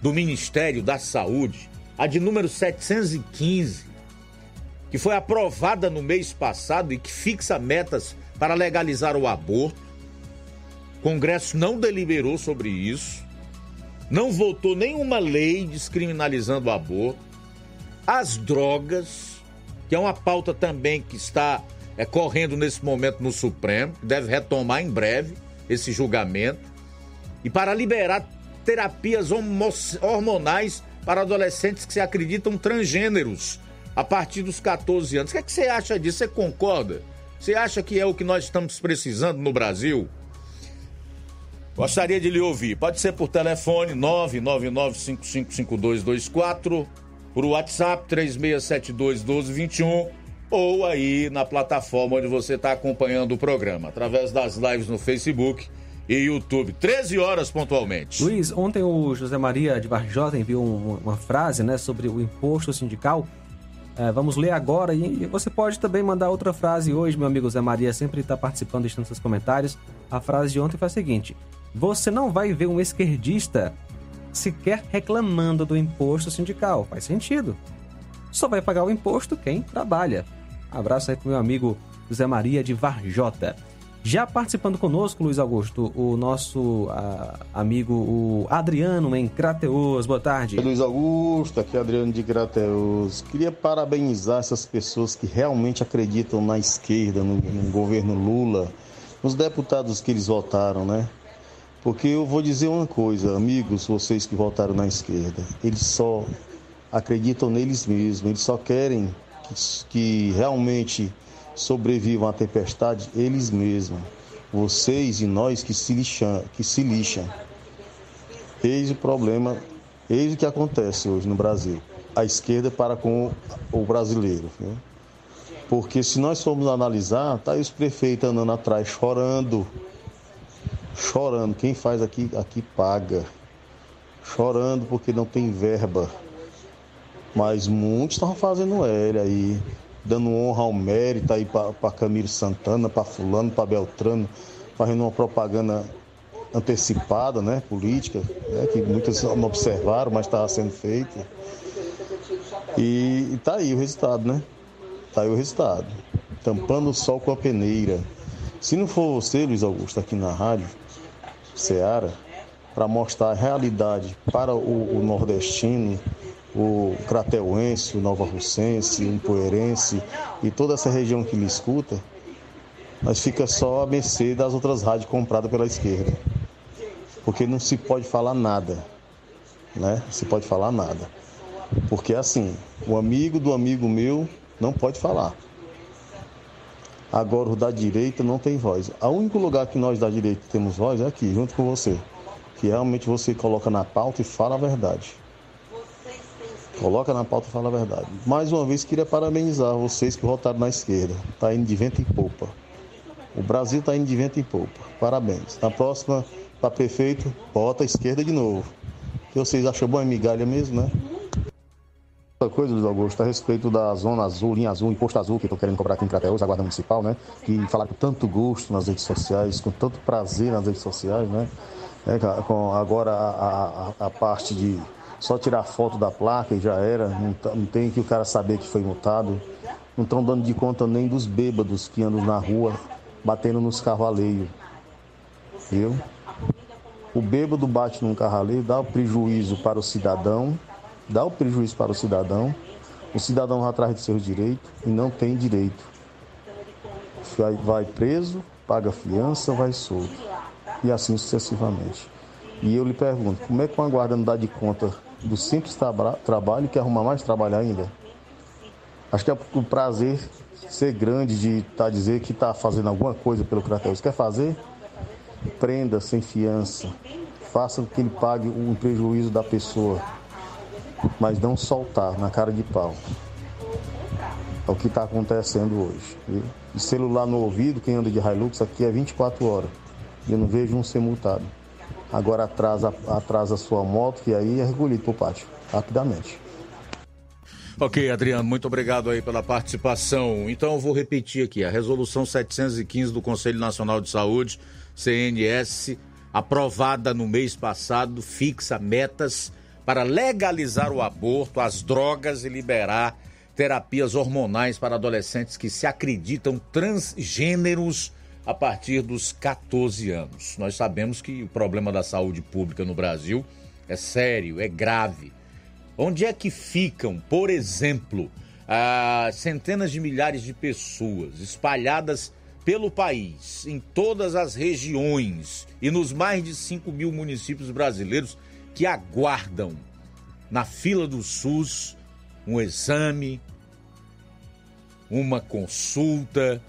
do Ministério da Saúde, a de número 715, que foi aprovada no mês passado e que fixa metas para legalizar o aborto? O Congresso não deliberou sobre isso não votou nenhuma lei descriminalizando o aborto, as drogas, que é uma pauta também que está é, correndo nesse momento no Supremo, deve retomar em breve esse julgamento, e para liberar terapias hormonais para adolescentes que se acreditam transgêneros a partir dos 14 anos. O que, é que você acha disso? Você concorda? Você acha que é o que nós estamos precisando no Brasil? Gostaria de lhe ouvir. Pode ser por telefone 999555224, por WhatsApp 36721221 ou aí na plataforma onde você está acompanhando o programa, através das lives no Facebook e YouTube. 13 horas pontualmente. Luiz, ontem o José Maria de Varjota enviou uma frase né, sobre o imposto sindical. É, vamos ler agora e você pode também mandar outra frase hoje, meu amigo José Maria, sempre está participando, deixando seus comentários. A frase de ontem foi a seguinte: você não vai ver um esquerdista sequer reclamando do imposto sindical. Faz sentido. Só vai pagar o imposto quem trabalha. Abraço aí pro meu amigo José Maria de Varjota. Já participando conosco, Luiz Augusto, o nosso a, amigo o Adriano em Crateus. Boa tarde. Luiz Augusto, aqui é Adriano de Crateus. Queria parabenizar essas pessoas que realmente acreditam na esquerda, no, no governo Lula, nos deputados que eles votaram, né? Porque eu vou dizer uma coisa, amigos, vocês que votaram na esquerda, eles só acreditam neles mesmos, eles só querem que, que realmente sobrevivam à tempestade eles mesmos. Vocês e nós que se lixam, que se lixam. Eis o problema, eis o que acontece hoje no Brasil. A esquerda para com o brasileiro. Né? Porque se nós formos analisar, tá aí os prefeitos andando atrás chorando. Chorando. Quem faz aqui, aqui paga. Chorando porque não tem verba. Mas muitos estão fazendo L aí dando honra ao mérito aí para Camilo Santana, para Fulano, para Beltrano, fazendo uma propaganda antecipada, né, política, né, que muitos não observaram, mas estava sendo feita. E, está aí o resultado, né? Está aí o resultado. Tampando o sol com a peneira. Se não for você, Luiz Augusto, aqui na rádio, Seara, para mostrar a realidade para o, o nordestino, o Crateuense, o Nova Russense, o Empoeirense e toda essa região que me escuta, mas fica só a mercê das outras rádios compradas pela esquerda. Porque não se pode falar nada, né? Se pode falar nada. Porque assim, o amigo do amigo meu não pode falar. Agora o da direita não tem voz. O único lugar que nós da direita temos voz é aqui, junto com você. Que realmente você coloca na pauta e fala a verdade. Coloca na pauta e fala a verdade. Mais uma vez, queria parabenizar vocês que votaram na esquerda. Está indo de vento em popa. O Brasil está indo de vento em popa. Parabéns. Na próxima, para prefeito, bota a esquerda de novo. Que vocês acham bom é migalha mesmo, né? Outra coisa, Luiz Augusto, a respeito da zona azul, linha azul, imposto azul que estão querendo cobrar aqui em Crateus, a Guarda Municipal, né? Que falaram com tanto gosto nas redes sociais, com tanto prazer nas redes sociais, né? É, com agora a, a, a parte de só tirar foto da placa e já era, não, não tem que o cara saber que foi multado. Não estão dando de conta nem dos bêbados que andam na rua batendo nos carros. Viu? O bêbado bate num carro alheio, dá o prejuízo para o cidadão, dá o prejuízo para o cidadão, o cidadão vai atrás de seus direitos e não tem direito. Vai preso, paga fiança, vai solto. E assim sucessivamente. E eu lhe pergunto, como é que uma guarda não dá de conta do simples tra trabalho e quer arrumar mais trabalho ainda? Acho que é o prazer ser grande de estar tá, dizer que está fazendo alguma coisa pelo Crateus. Quer fazer? Prenda sem fiança. Faça que ele pague o prejuízo da pessoa. Mas não soltar na cara de pau. É o que está acontecendo hoje. Viu? Celular no ouvido, quem anda de Hilux aqui é 24 horas. E eu não vejo um ser multado agora atrasa, atrasa a sua moto e aí é recolhido para o pátio, rapidamente. Ok, Adriano, muito obrigado aí pela participação. Então eu vou repetir aqui, a resolução 715 do Conselho Nacional de Saúde, CNS, aprovada no mês passado, fixa metas para legalizar o aborto, as drogas e liberar terapias hormonais para adolescentes que se acreditam transgêneros a partir dos 14 anos. Nós sabemos que o problema da saúde pública no Brasil é sério, é grave. Onde é que ficam, por exemplo, as centenas de milhares de pessoas espalhadas pelo país, em todas as regiões e nos mais de 5 mil municípios brasileiros que aguardam na fila do SUS um exame, uma consulta,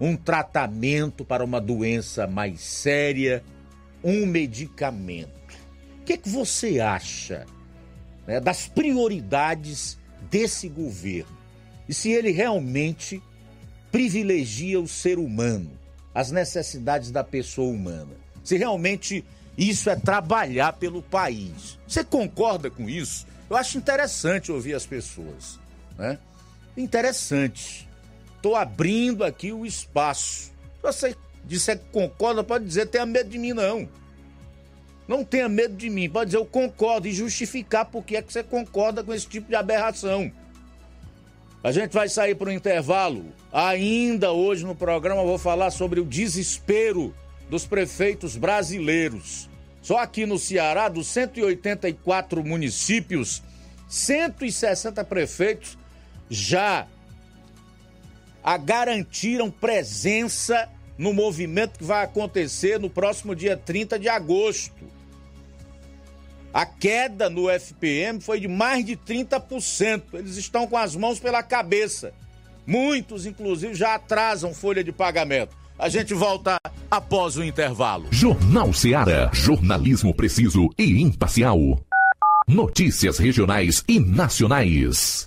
um tratamento para uma doença mais séria, um medicamento. O que, é que você acha né, das prioridades desse governo? E se ele realmente privilegia o ser humano, as necessidades da pessoa humana? Se realmente isso é trabalhar pelo país. Você concorda com isso? Eu acho interessante ouvir as pessoas. Né? Interessante. Estou abrindo aqui o espaço. Se você disser que concorda, pode dizer tenha medo de mim, não. Não tenha medo de mim. Pode dizer eu concordo e justificar por que é que você concorda com esse tipo de aberração. A gente vai sair para o intervalo. Ainda hoje no programa vou falar sobre o desespero dos prefeitos brasileiros. Só aqui no Ceará, dos 184 municípios, 160 prefeitos já a garantiram presença no movimento que vai acontecer no próximo dia 30 de agosto. A queda no FPM foi de mais de 30%. Eles estão com as mãos pela cabeça. Muitos, inclusive, já atrasam folha de pagamento. A gente volta após o intervalo. Jornal Ceará. Jornalismo preciso e imparcial. Notícias regionais e nacionais.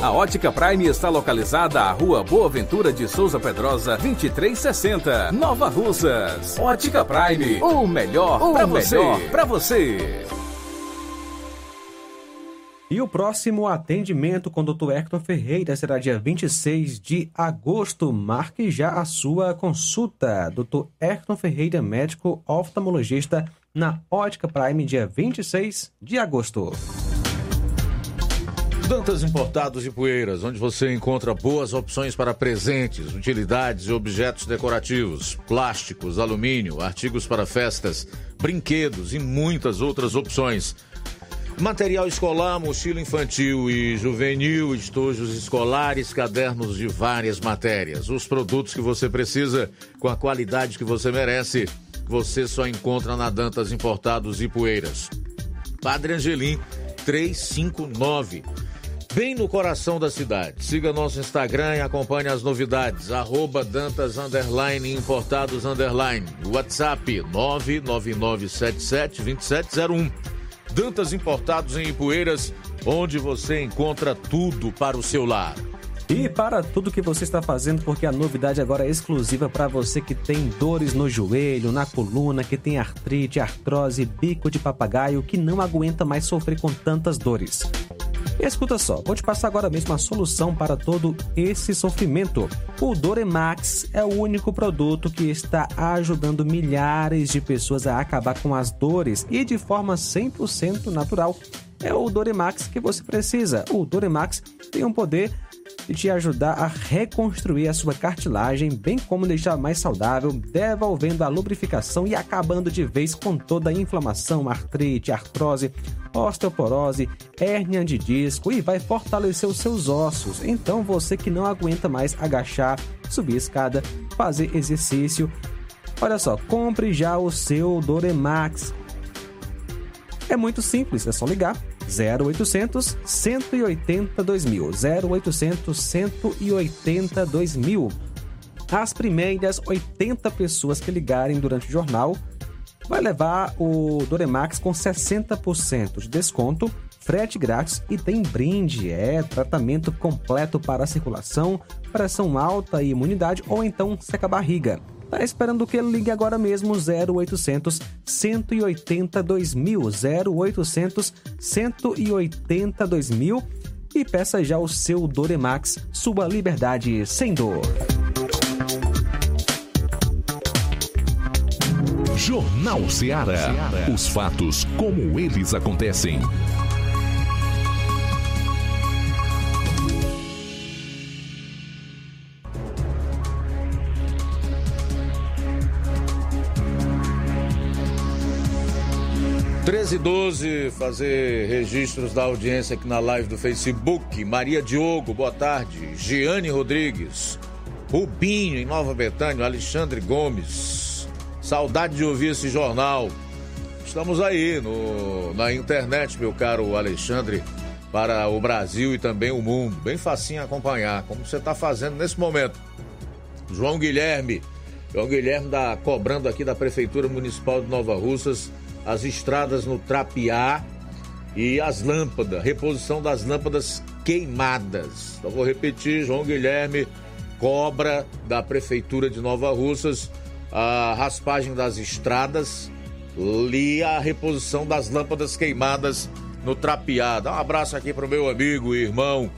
A Ótica Prime está localizada à Rua Boa Ventura de Souza Pedrosa, 2360, Nova Russas. Ótica Prime, o melhor para você. Para você. E o próximo atendimento com o Dr. Hector Ferreira será dia 26 de agosto. Marque já a sua consulta. Dr. Hector Ferreira, médico oftalmologista, na Ótica Prime, dia 26 de agosto. Dantas Importados e Poeiras, onde você encontra boas opções para presentes, utilidades e objetos decorativos, plásticos, alumínio, artigos para festas, brinquedos e muitas outras opções. Material escolar, mochila infantil e juvenil, estojos escolares, cadernos de várias matérias. Os produtos que você precisa com a qualidade que você merece, você só encontra na Dantas Importados e Poeiras. Padre Angelim 359 bem no coração da cidade. Siga nosso Instagram e acompanhe as novidades. Arroba Dantas Underline Importados Underline. WhatsApp 999772701. Dantas Importados em Ipueiras, onde você encontra tudo para o seu lar. E para tudo que você está fazendo, porque a novidade agora é exclusiva para você que tem dores no joelho, na coluna, que tem artrite, artrose, bico de papagaio, que não aguenta mais sofrer com tantas dores. Escuta só, vou te passar agora mesmo a solução para todo esse sofrimento. O Doremax é o único produto que está ajudando milhares de pessoas a acabar com as dores e de forma 100% natural. É o Doremax que você precisa. O Doremax tem um poder de te ajudar a reconstruir a sua cartilagem, bem como deixar mais saudável, devolvendo a lubrificação e acabando de vez com toda a inflamação, artrite, artrose, osteoporose, hérnia de disco e vai fortalecer os seus ossos. Então você que não aguenta mais agachar, subir escada, fazer exercício, olha só, compre já o seu Doremax. É muito simples, é só ligar 0800 180 2000. 0800 180 2000. As primeiras 80 pessoas que ligarem durante o jornal vai levar o Doremax com 60% de desconto, frete grátis e tem brinde. É tratamento completo para circulação, pressão alta e imunidade ou então seca barriga. Tá esperando que ele ligue agora mesmo 0800 180 2000 0800 180 2000 e peça já o seu Doremax, sua liberdade sem dor. Jornal Ceará. Os fatos como eles acontecem. Treze e 12, fazer registros da audiência aqui na live do Facebook. Maria Diogo, boa tarde. Giane Rodrigues. Rubinho, em Nova Betânia. Alexandre Gomes. Saudade de ouvir esse jornal. Estamos aí no, na internet, meu caro Alexandre, para o Brasil e também o mundo. Bem facinho acompanhar, como você está fazendo nesse momento. João Guilherme. João Guilherme da, cobrando aqui da Prefeitura Municipal de Nova Russas as estradas no Trapiá e as lâmpadas, reposição das lâmpadas queimadas. Então vou repetir, João Guilherme cobra da Prefeitura de Nova Russas a raspagem das estradas e a reposição das lâmpadas queimadas no Trapiá. Dá um abraço aqui pro meu amigo e irmão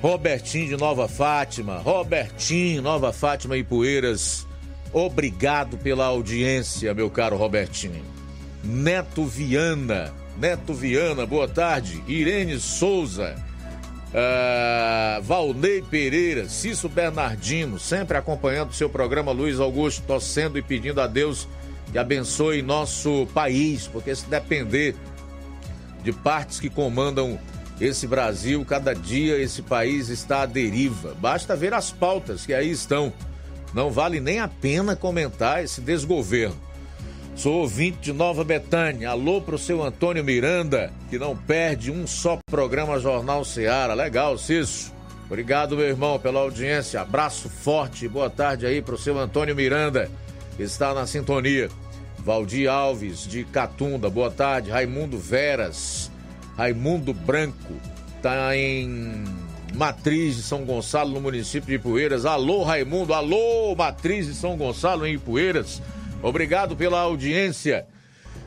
Robertinho de Nova Fátima. Robertinho, Nova Fátima e Poeiras. Obrigado pela audiência, meu caro Robertinho. Neto Viana. Neto Viana, boa tarde. Irene Souza. Uh, Valnei Pereira, Cício Bernardino, sempre acompanhando seu programa Luiz Augusto, torcendo e pedindo a Deus que abençoe nosso país, porque se depender de partes que comandam esse Brasil, cada dia esse país está à deriva. Basta ver as pautas que aí estão. Não vale nem a pena comentar esse desgoverno. Sou ouvinte de Nova Betânia. Alô pro seu Antônio Miranda, que não perde um só programa Jornal Seara. Legal, Cício. Obrigado, meu irmão, pela audiência. Abraço forte boa tarde aí pro seu Antônio Miranda, que está na sintonia. Valdir Alves, de Catunda, boa tarde. Raimundo Veras, Raimundo Branco, tá em Matriz de São Gonçalo, no município de Ipueiras. Alô, Raimundo, alô, Matriz de São Gonçalo, em Ipueiras. Obrigado pela audiência.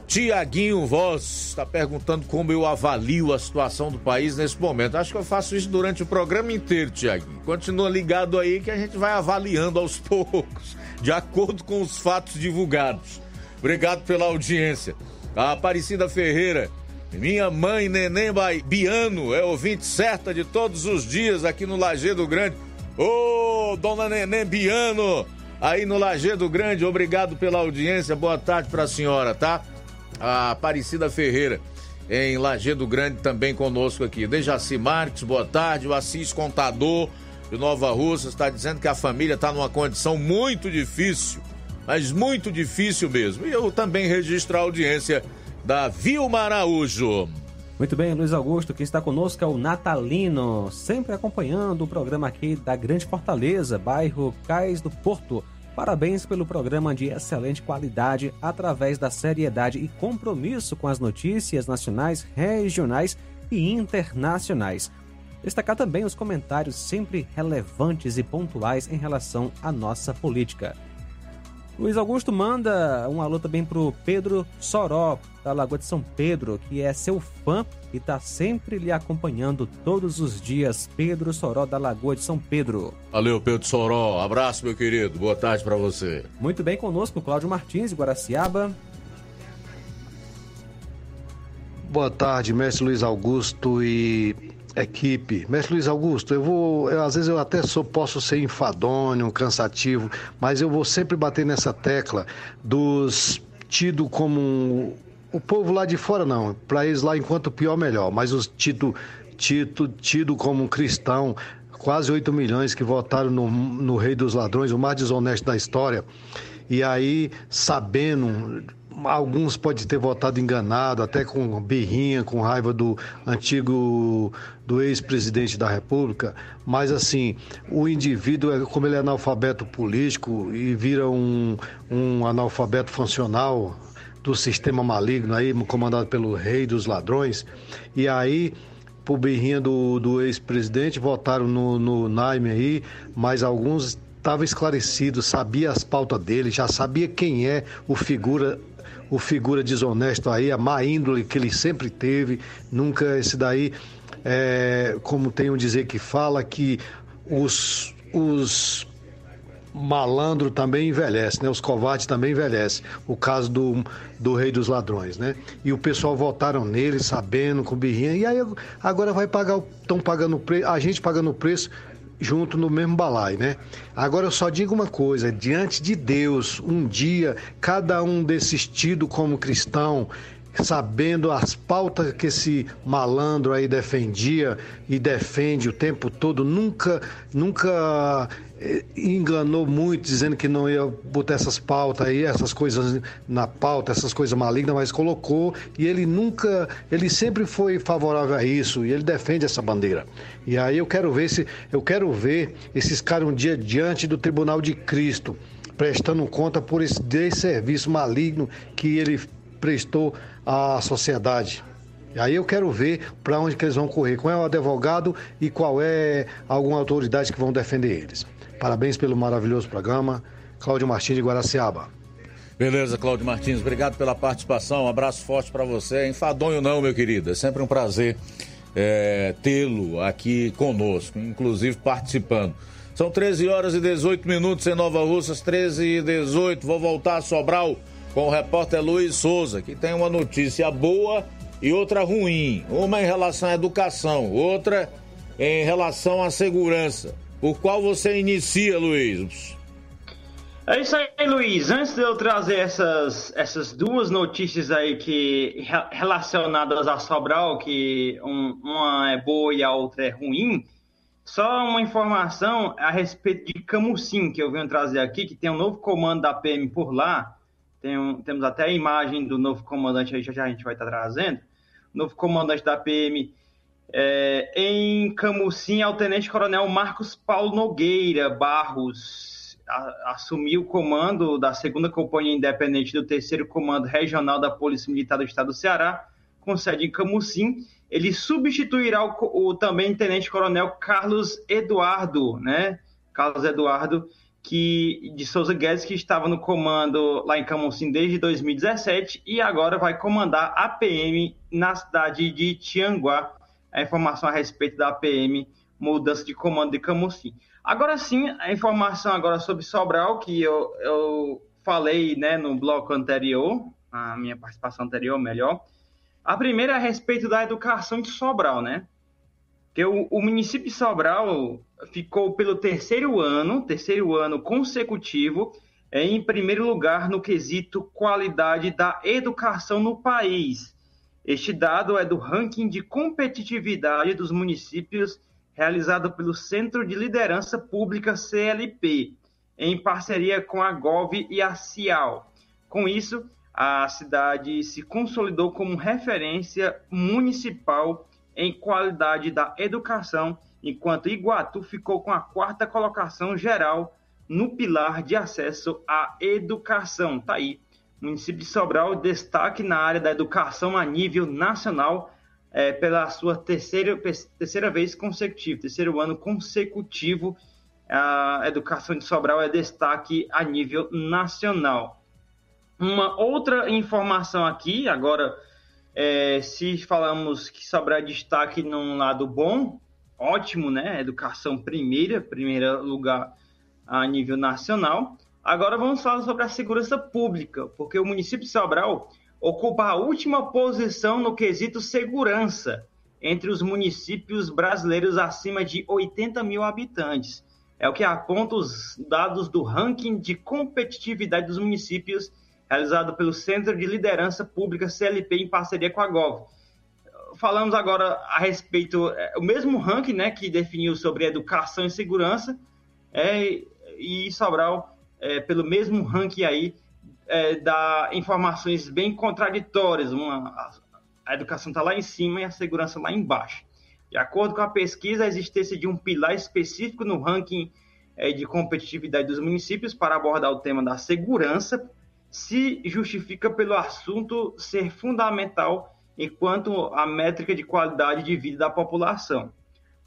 Tiaguinho Voz está perguntando como eu avalio a situação do país nesse momento. Acho que eu faço isso durante o programa inteiro, Tiaguinho. Continua ligado aí que a gente vai avaliando aos poucos, de acordo com os fatos divulgados. Obrigado pela audiência. A Aparecida Ferreira, minha mãe Neném Biano, é ouvinte certa de todos os dias aqui no Lajeado Grande. Ô, oh, dona Neném Biano, aí no Lagedo Grande. Obrigado pela audiência. Boa tarde para a senhora, tá? A Aparecida Ferreira, em Lagedo Grande, também conosco aqui. Dejaci Marques, boa tarde. O Assis Contador, de Nova Russa, está dizendo que a família está numa condição muito difícil, mas muito difícil mesmo. E eu também registro a audiência da Vilma Araújo. Muito bem, Luiz Augusto, que está conosco é o Natalino, sempre acompanhando o programa aqui da Grande Fortaleza, bairro Cais do Porto. Parabéns pelo programa de excelente qualidade, através da seriedade e compromisso com as notícias nacionais, regionais e internacionais. Destacar também os comentários sempre relevantes e pontuais em relação à nossa política. Luiz Augusto manda um alô também pro Pedro Soró, da Lagoa de São Pedro, que é seu fã e está sempre lhe acompanhando todos os dias. Pedro Soró, da Lagoa de São Pedro. Valeu, Pedro Soró. Abraço, meu querido. Boa tarde para você. Muito bem conosco, Cláudio Martins, de Guaraciaba. Boa tarde, mestre Luiz Augusto e equipe. Mestre Luiz Augusto, eu vou. Eu, às vezes eu até sou, posso ser enfadônio, cansativo, mas eu vou sempre bater nessa tecla dos tido como. O povo lá de fora não, para eles lá enquanto pior melhor, mas os tido, tido, tido como cristão, quase 8 milhões que votaram no, no Rei dos Ladrões, o mais desonesto da história. E aí, sabendo alguns podem ter votado enganado, até com birrinha, com raiva do antigo, do ex-presidente da República, mas assim, o indivíduo, é, como ele é analfabeto político e vira um, um analfabeto funcional do sistema maligno aí, comandado pelo rei dos ladrões, e aí por birrinha do, do ex-presidente, votaram no, no Naime aí, mas alguns estava esclarecido, sabia as pautas dele, já sabia quem é o figura o figura desonesto aí, a má índole que ele sempre teve, nunca esse daí, é, como tem um dizer que fala que os, os malandro também envelhece, né? Os covardes também envelhecem. O caso do, do rei dos ladrões, né? E o pessoal votaram nele, sabendo, com birrinha. E aí agora vai pagar, estão pagando o preço, a gente pagando o preço junto no mesmo balai, né? Agora eu só digo uma coisa, diante de Deus, um dia cada um desses tido como cristão, sabendo as pautas que esse malandro aí defendia e defende o tempo todo, nunca nunca enganou muito dizendo que não ia botar essas pautas aí, essas coisas na pauta, essas coisas malignas, mas colocou e ele nunca, ele sempre foi favorável a isso e ele defende essa bandeira. E aí eu quero ver se eu quero ver esses caras um dia diante do tribunal de Cristo, prestando conta por esse desserviço maligno que ele prestou à sociedade. E aí eu quero ver para onde que eles vão correr, qual é o advogado e qual é alguma autoridade que vão defender eles. Parabéns pelo maravilhoso programa. Cláudio Martins de Guaraciaba. Beleza, Cláudio Martins, obrigado pela participação. Um abraço forte para você. Enfadonho não, meu querido. É sempre um prazer é, tê-lo aqui conosco, inclusive participando. São 13 horas e 18 minutos em Nova Russas, 13 e 18. Vou voltar a Sobral com o repórter Luiz Souza, que tem uma notícia boa e outra ruim. Uma em relação à educação, outra em relação à segurança. Por qual você inicia, Luiz? É isso aí, Luiz. Antes de eu trazer essas, essas duas notícias aí que relacionadas a Sobral, que um, uma é boa e a outra é ruim, só uma informação a respeito de Camusim, que eu venho trazer aqui, que tem um novo comando da PM por lá. Tem um, temos até a imagem do novo comandante aí, já, já a gente vai estar trazendo. O novo comandante da PM é, em Camusim, é o Tenente Coronel Marcos Paulo Nogueira Barros a, assumiu o comando da segunda Companhia Independente do terceiro Comando Regional da Polícia Militar do Estado do Ceará, com sede em Camusim. Ele substituirá o, o também Tenente Coronel Carlos Eduardo, né? Carlos Eduardo, que de Souza Guedes, que estava no comando lá em Camusim desde 2017 e agora vai comandar a PM na cidade de Tianguá, a informação a respeito da PM, mudança de comando de Camusim. Agora sim, a informação agora sobre Sobral, que eu, eu falei né, no bloco anterior, a minha participação anterior, melhor. A primeira é a respeito da educação de Sobral, né? Que o, o município de Sobral ficou pelo terceiro ano, terceiro ano consecutivo, em primeiro lugar no quesito qualidade da educação no país este dado é do ranking de competitividade dos municípios realizado pelo Centro de Liderança Pública CLP, em parceria com a Gov e a Cial. Com isso, a cidade se consolidou como referência municipal em qualidade da educação, enquanto Iguatu ficou com a quarta colocação geral no pilar de acesso à educação. Tá aí município de Sobral destaque na área da educação a nível nacional, é, pela sua terceira, terceira vez consecutiva, terceiro ano consecutivo. A educação de Sobral é destaque a nível nacional. Uma outra informação aqui, agora, é, se falamos que Sobral é destaque num lado bom, ótimo, né? Educação primeira, primeiro lugar a nível nacional. Agora vamos falar sobre a segurança pública, porque o município de Sobral ocupa a última posição no quesito segurança entre os municípios brasileiros acima de 80 mil habitantes. É o que aponta os dados do ranking de competitividade dos municípios realizado pelo Centro de Liderança Pública CLP em parceria com a Gov. Falamos agora a respeito, é, o mesmo ranking né, que definiu sobre educação e segurança, é, e Sobral, é, pelo mesmo ranking aí, é, dá informações bem contraditórias. Uma, a, a educação está lá em cima e a segurança lá embaixo. De acordo com a pesquisa, a existência de um pilar específico no ranking é, de competitividade dos municípios para abordar o tema da segurança se justifica pelo assunto ser fundamental enquanto a métrica de qualidade de vida da população.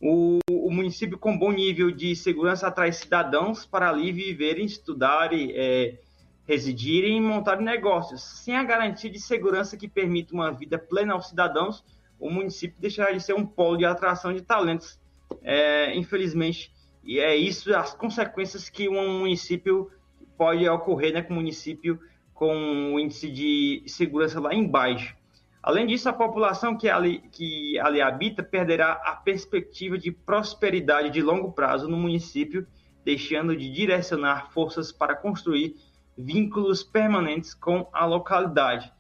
O, o município com bom nível de segurança atrai cidadãos para ali viverem, estudarem, é, residirem e montar negócios. Sem a garantia de segurança que permita uma vida plena aos cidadãos, o município deixará de ser um polo de atração de talentos. É, infelizmente, e é isso as consequências que um município pode ocorrer né, com o município com o índice de segurança lá embaixo. Além disso, a população que ali, que ali habita perderá a perspectiva de prosperidade de longo prazo no município, deixando de direcionar forças para construir vínculos permanentes com a localidade.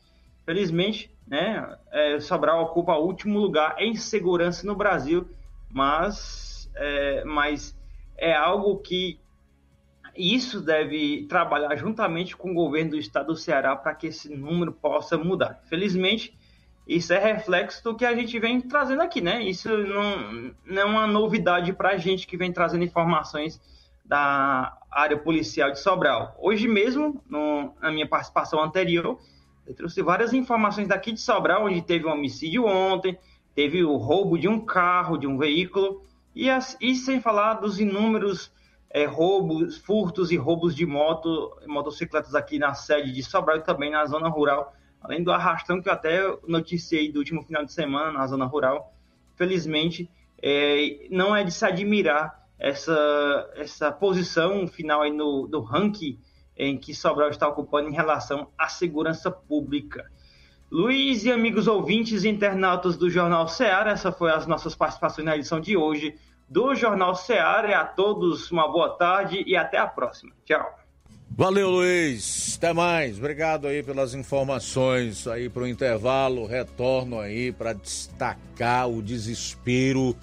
Felizmente, né, é, Sobral ocupa o último lugar em segurança no Brasil, mas é, mas é algo que isso deve trabalhar juntamente com o governo do estado do Ceará para que esse número possa mudar. Felizmente, isso é reflexo do que a gente vem trazendo aqui, né? Isso não, não é uma novidade para a gente que vem trazendo informações da área policial de Sobral. Hoje mesmo, no, na minha participação anterior, eu trouxe várias informações daqui de Sobral, onde teve um homicídio ontem, teve o roubo de um carro, de um veículo, e, as, e sem falar dos inúmeros é, roubos, furtos e roubos de moto, motocicletas aqui na sede de Sobral e também na zona rural, além do arrastão que eu até noticiei do último final de semana na zona rural. Felizmente, é, não é de se admirar essa, essa posição final aí no, do ranking em que Sobral está ocupando em relação à segurança pública. Luiz e amigos ouvintes e internautas do Jornal Ceará, essa foi as nossas participações na edição de hoje do Jornal Ceará. A todos uma boa tarde e até a próxima. Tchau. Valeu, Luiz. Até mais. Obrigado aí pelas informações aí para o intervalo. Retorno aí para destacar o desespero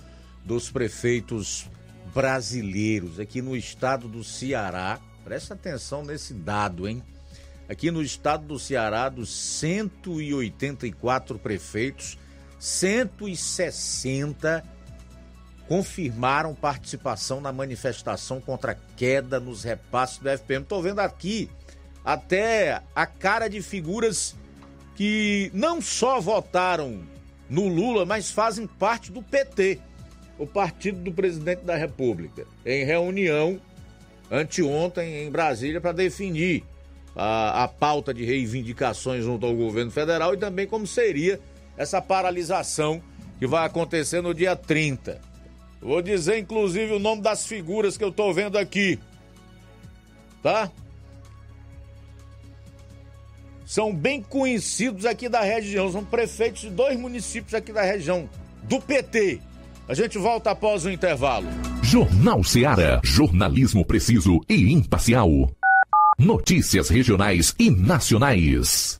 dos prefeitos brasileiros aqui no estado do Ceará. Presta atenção nesse dado, hein? Aqui no estado do Ceará, dos 184 prefeitos, 160 confirmaram participação na manifestação contra a queda nos repasses do FPM. Estou vendo aqui até a cara de figuras que não só votaram no Lula, mas fazem parte do PT, o partido do presidente da República, em reunião anteontem em Brasília para definir a, a pauta de reivindicações junto ao governo federal e também como seria essa paralisação que vai acontecer no dia 30. Vou dizer, inclusive, o nome das figuras que eu tô vendo aqui. Tá? São bem conhecidos aqui da região. São prefeitos de dois municípios aqui da região, do PT. A gente volta após o intervalo. Jornal Seara. Jornalismo preciso e imparcial. Notícias regionais e nacionais.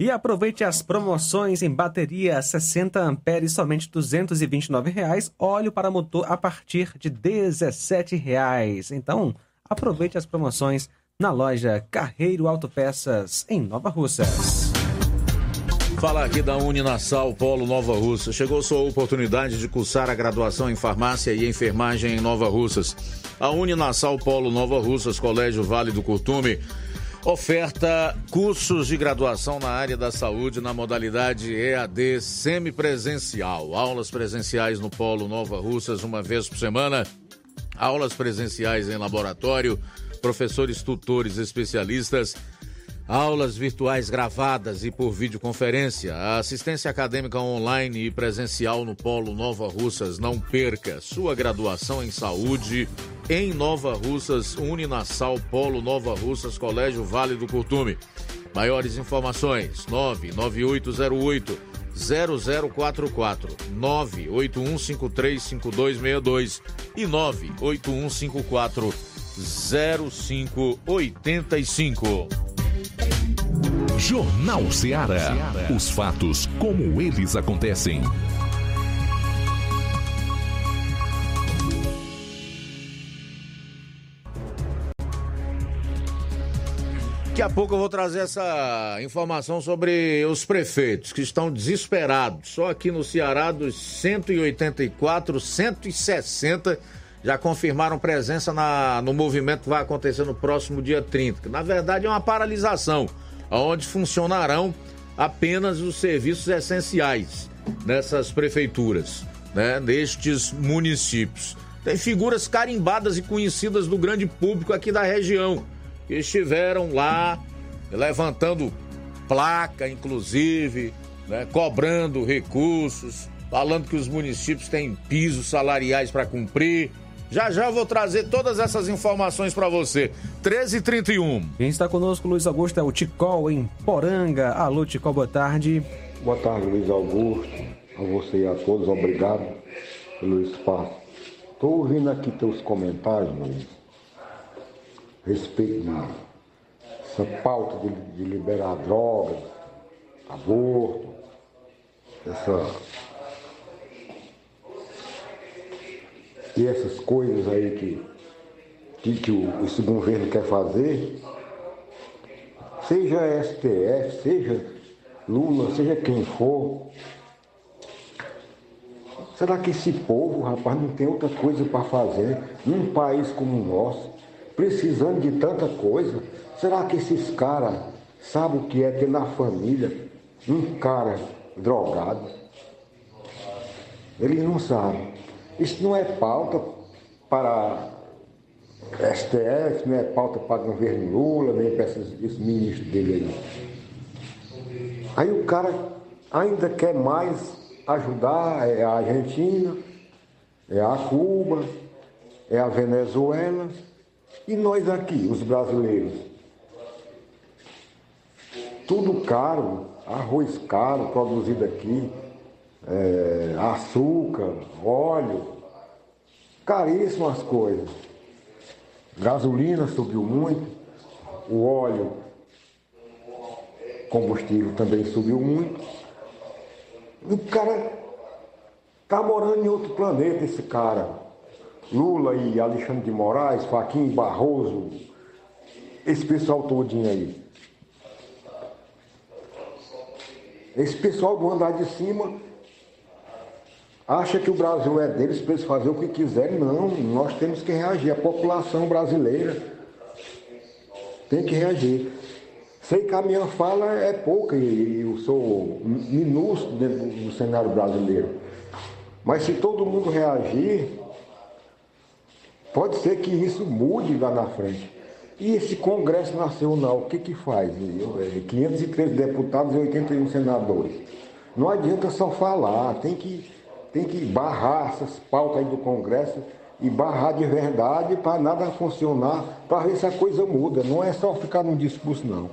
E aproveite as promoções em bateria 60 amperes somente 229 reais, óleo para motor a partir de 17 reais. Então, aproveite as promoções na loja Carreiro Autopeças em Nova Russas. Fala aqui da Uninasal Polo Nova Russa. Chegou sua oportunidade de cursar a graduação em farmácia e enfermagem em Nova Russas. A Uninasal Polo Nova Russas, Colégio Vale do Curtume, oferta cursos de graduação na área da saúde na modalidade EAD semipresencial. Aulas presenciais no Polo Nova Russas uma vez por semana. Aulas presenciais em laboratório, professores tutores especialistas aulas virtuais gravadas e por videoconferência, assistência acadêmica online e presencial no Polo Nova Russas. Não perca sua graduação em saúde em Nova Russas, Uninasal Polo Nova Russas, Colégio Vale do Curtume. Maiores informações: 99808 0044 981535262 e 98154 0585. Jornal Ceará. Os fatos como eles acontecem. Daqui a pouco eu vou trazer essa informação sobre os prefeitos que estão desesperados. Só aqui no Ceará, dos 184, 160 já confirmaram presença na, no movimento que vai acontecer no próximo dia 30. Que na verdade é uma paralisação, onde funcionarão apenas os serviços essenciais nessas prefeituras, né, nestes municípios. Tem figuras carimbadas e conhecidas do grande público aqui da região que estiveram lá levantando placa, inclusive, né, cobrando recursos, falando que os municípios têm pisos salariais para cumprir. Já já eu vou trazer todas essas informações para você. 13h31. Quem está conosco, Luiz Augusto, é o Ticol, em Poranga. Alô, Ticol, boa tarde. Boa tarde, Luiz Augusto. A você e a todos, obrigado pelo espaço. Estou ouvindo aqui teus comentários, Luiz, respeito dessa pauta de, de liberar drogas, aborto, essa e essas coisas aí que, que, que o, esse governo quer fazer, seja STF, seja Lula, seja quem for, será que esse povo, rapaz, não tem outra coisa para fazer num país como o nosso, precisando de tanta coisa? Será que esses caras sabem o que é ter na família um cara drogado? Eles não sabem. Isso não é pauta para STF, não é pauta para o governo Lula, nem para esses, esses ministros dele aí. Aí o cara ainda quer mais ajudar, é a Argentina, é a Cuba, é a Venezuela e nós aqui, os brasileiros. Tudo caro, arroz caro produzido aqui, é, açúcar, óleo, caríssimas coisas. Gasolina subiu muito, o óleo, combustível também subiu muito. O cara tá morando em outro planeta, esse cara. Lula e Alexandre de Moraes, Faquim Barroso, esse pessoal todinho aí. Esse pessoal do andar de cima acha que o Brasil é deles para eles fazerem o que quiserem. Não, nós temos que reagir. A população brasileira tem que reagir. Sei que a minha fala é pouca e eu sou minúsculo dentro do cenário brasileiro. Mas se todo mundo reagir, pode ser que isso mude lá na frente. E esse Congresso Nacional, o que que faz? 513 deputados e 81 senadores. Não adianta só falar, tem que, tem que barrar essas pautas aí do Congresso e barrar de verdade para nada funcionar, para ver se a coisa muda. Não é só ficar num discurso, não.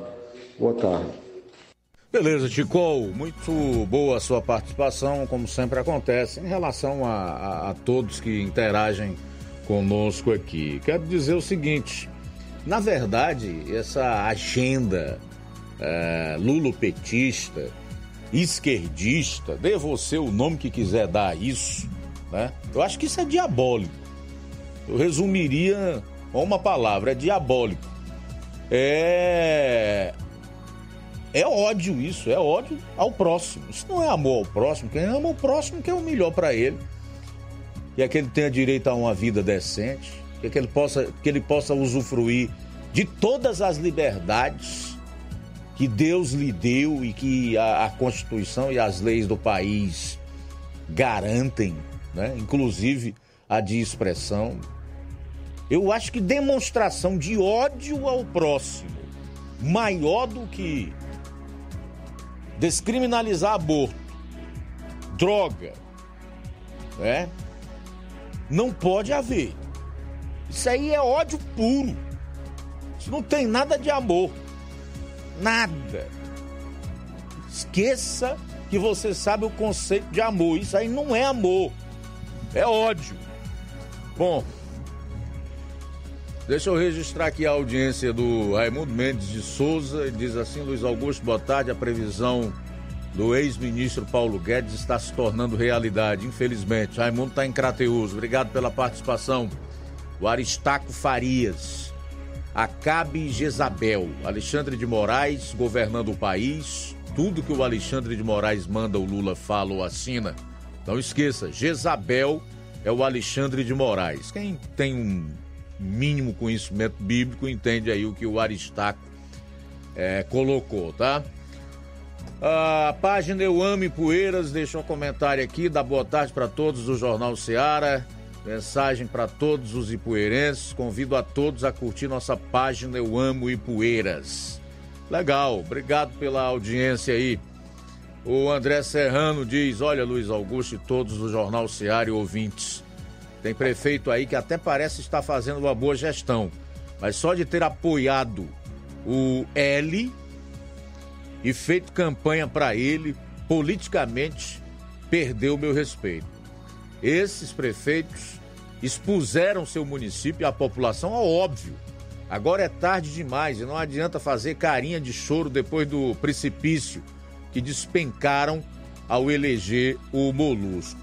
Boa tarde. Beleza, Ticol, muito boa a sua participação, como sempre acontece, em relação a, a, a todos que interagem conosco aqui. Quero dizer o seguinte: na verdade, essa agenda é, lulopetista, esquerdista, dê você o nome que quiser dar a isso, né? Eu acho que isso é diabólico. Eu resumiria com uma palavra, é diabólico. É é ódio isso, é ódio ao próximo. Isso não é amor ao próximo. Quem ama o próximo quer o melhor para ele. E é que ele tenha direito a uma vida decente, é que, ele possa, que ele possa usufruir de todas as liberdades que Deus lhe deu e que a, a Constituição e as leis do país garantem, né? inclusive a de expressão. Eu acho que demonstração de ódio ao próximo, maior do que descriminalizar aborto, droga, né? Não pode haver. Isso aí é ódio puro. Isso não tem nada de amor. Nada. Esqueça que você sabe o conceito de amor. Isso aí não é amor. É ódio. Bom, Deixa eu registrar aqui a audiência do Raimundo Mendes de Souza. Diz assim: Luiz Augusto, boa tarde. A previsão do ex-ministro Paulo Guedes está se tornando realidade, infelizmente. Raimundo está em Crateus. Obrigado pela participação. O Aristaco Farias. Acabe Jezabel. Alexandre de Moraes governando o país. Tudo que o Alexandre de Moraes manda, o Lula fala ou assina. Não esqueça, Jezabel é o Alexandre de Moraes. Quem tem um mínimo conhecimento bíblico entende aí o que o Aristarco é, colocou, tá? A página Eu Amo e Poeiras deixou um comentário aqui, dá boa tarde para todos do Jornal Seara. Mensagem para todos os ipueirenses. Convido a todos a curtir nossa página Eu Amo Ipueiras. Legal, obrigado pela audiência aí. O André Serrano diz: Olha, Luiz Augusto e todos do Jornal Seara e ouvintes. Tem prefeito aí que até parece estar fazendo uma boa gestão, mas só de ter apoiado o L e feito campanha para ele, politicamente, perdeu meu respeito. Esses prefeitos expuseram seu município e a população ao óbvio. Agora é tarde demais e não adianta fazer carinha de choro depois do precipício que despencaram ao eleger o Molusco.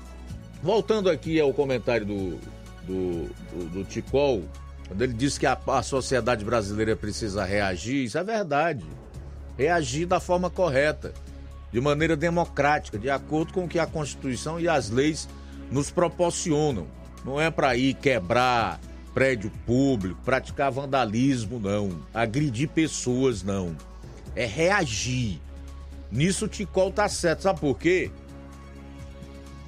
Voltando aqui ao comentário do, do, do, do Ticol, quando ele disse que a, a sociedade brasileira precisa reagir, isso é verdade. Reagir da forma correta, de maneira democrática, de acordo com o que a Constituição e as leis nos proporcionam. Não é para ir quebrar prédio público, praticar vandalismo, não. Agredir pessoas, não. É reagir. Nisso o Ticol tá certo. Sabe por quê?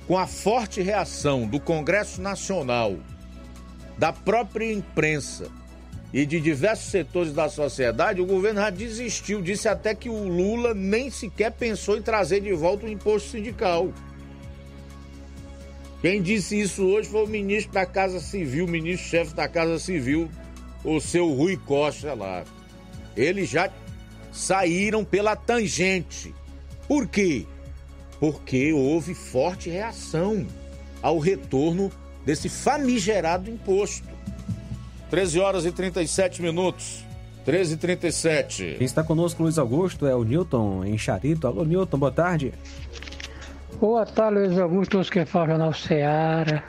Com a forte reação do Congresso Nacional, da própria imprensa e de diversos setores da sociedade, o governo já desistiu. Disse até que o Lula nem sequer pensou em trazer de volta o imposto sindical. Quem disse isso hoje foi o ministro da Casa Civil, ministro-chefe da Casa Civil, o seu Rui Costa lá. Eles já saíram pela tangente. Por quê? Porque houve forte reação ao retorno desse famigerado imposto. 13 horas e 37 minutos. 13 e 37. Quem está conosco, Luiz Augusto, é o Newton em Charito. Alô, Newton, boa tarde. Boa tarde, Luiz Augusto, os que falam Jornal Seara.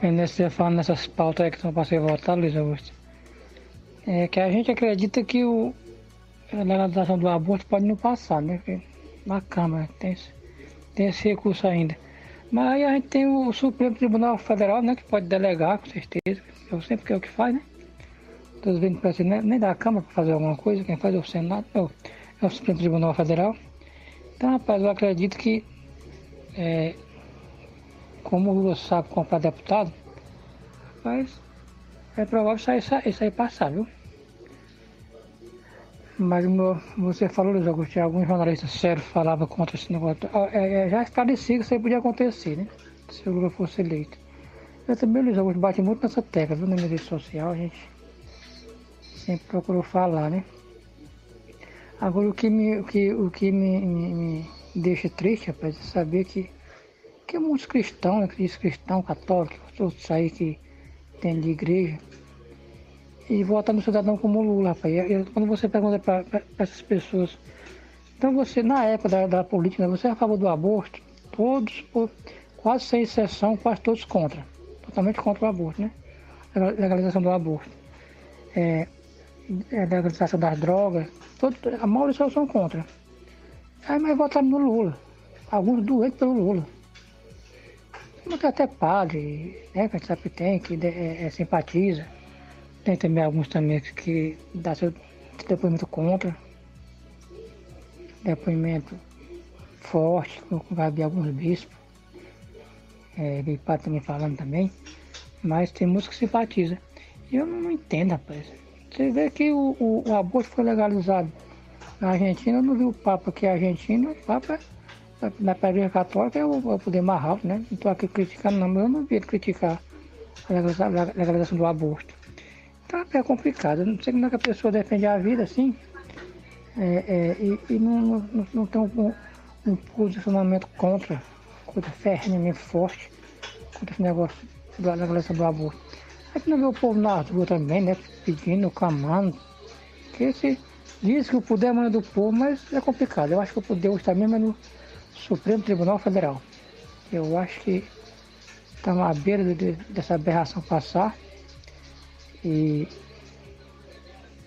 Nesse, falando nessas pautas aí que estão para ser votadas, Luiz Augusto. É que a gente acredita que o, a legalização do aborto pode não passar, né? Na Câmara tem, tem esse recurso ainda. Mas aí a gente tem o Supremo Tribunal Federal, né? Que pode delegar, com certeza. Eu sempre que é o que faz, né? Todos vendo que parece nem da Câmara para fazer alguma coisa, quem faz é o Senado, é o, é o Supremo Tribunal Federal. Então, rapaz, eu acredito que é, como o Lula sabe comprar deputado, mas é provável aí, isso aí passar, viu? Mas você falou, Luiz Augusto, alguns jornalistas sérios falavam contra esse negócio. É, é, já esclareci que isso aí podia acontecer, né? Se o Lula fosse eleito. Eu também, Luiz Augusto, bate muito nessa tecla, viu? Na minha rede social, a gente sempre procurou falar, né? Agora, o que me, o que, o que me, me, me deixa triste, rapaz, é saber que, que muitos cristãos, né? Cristão, católico, outros aí que tem de igreja, e votar no cidadão como Lula, rapaz. E, quando você pergunta para essas pessoas, então você, na época da, da política, você é a favor do aborto? Todos, por, quase sem exceção, quase todos contra. Totalmente contra o aborto, né? Legalização do aborto. É, é legalização das drogas, todo, a maioria são contra. Aí, mas votaram no Lula. Alguns doentes pelo Lula. Mas até padre, né, que a gente sabe que tem, que é, é, simpatiza. Tem também alguns também que dá seu depoimento contra. Depoimento forte, vai haver alguns bispos. É, padre também falando também. Mas tem música que simpatiza. E eu não entendo, rapaz. Você vê que o, o, o aborto foi legalizado na Argentina, eu não vi o Papa que é argentino, o Papa na Igreja Católica é o, poder mais alto, né? Não estou aqui criticando não, mas eu não vi ele criticar a legalização do aborto. Então é complicado. Não sei como é que a pessoa defende a vida assim é, é, e, e, não, não, não tem um, um, posicionamento contra, contra ferrenhamente forte contra esse negócio da legalização do aborto. A gente não vê o povo na rua também, né? Pedindo, clamando. Que esse, diz que o poder é do povo, mas é complicado. Eu acho que o poder está mesmo no Supremo Tribunal Federal. Eu acho que estamos à beira de, dessa aberração passar. E,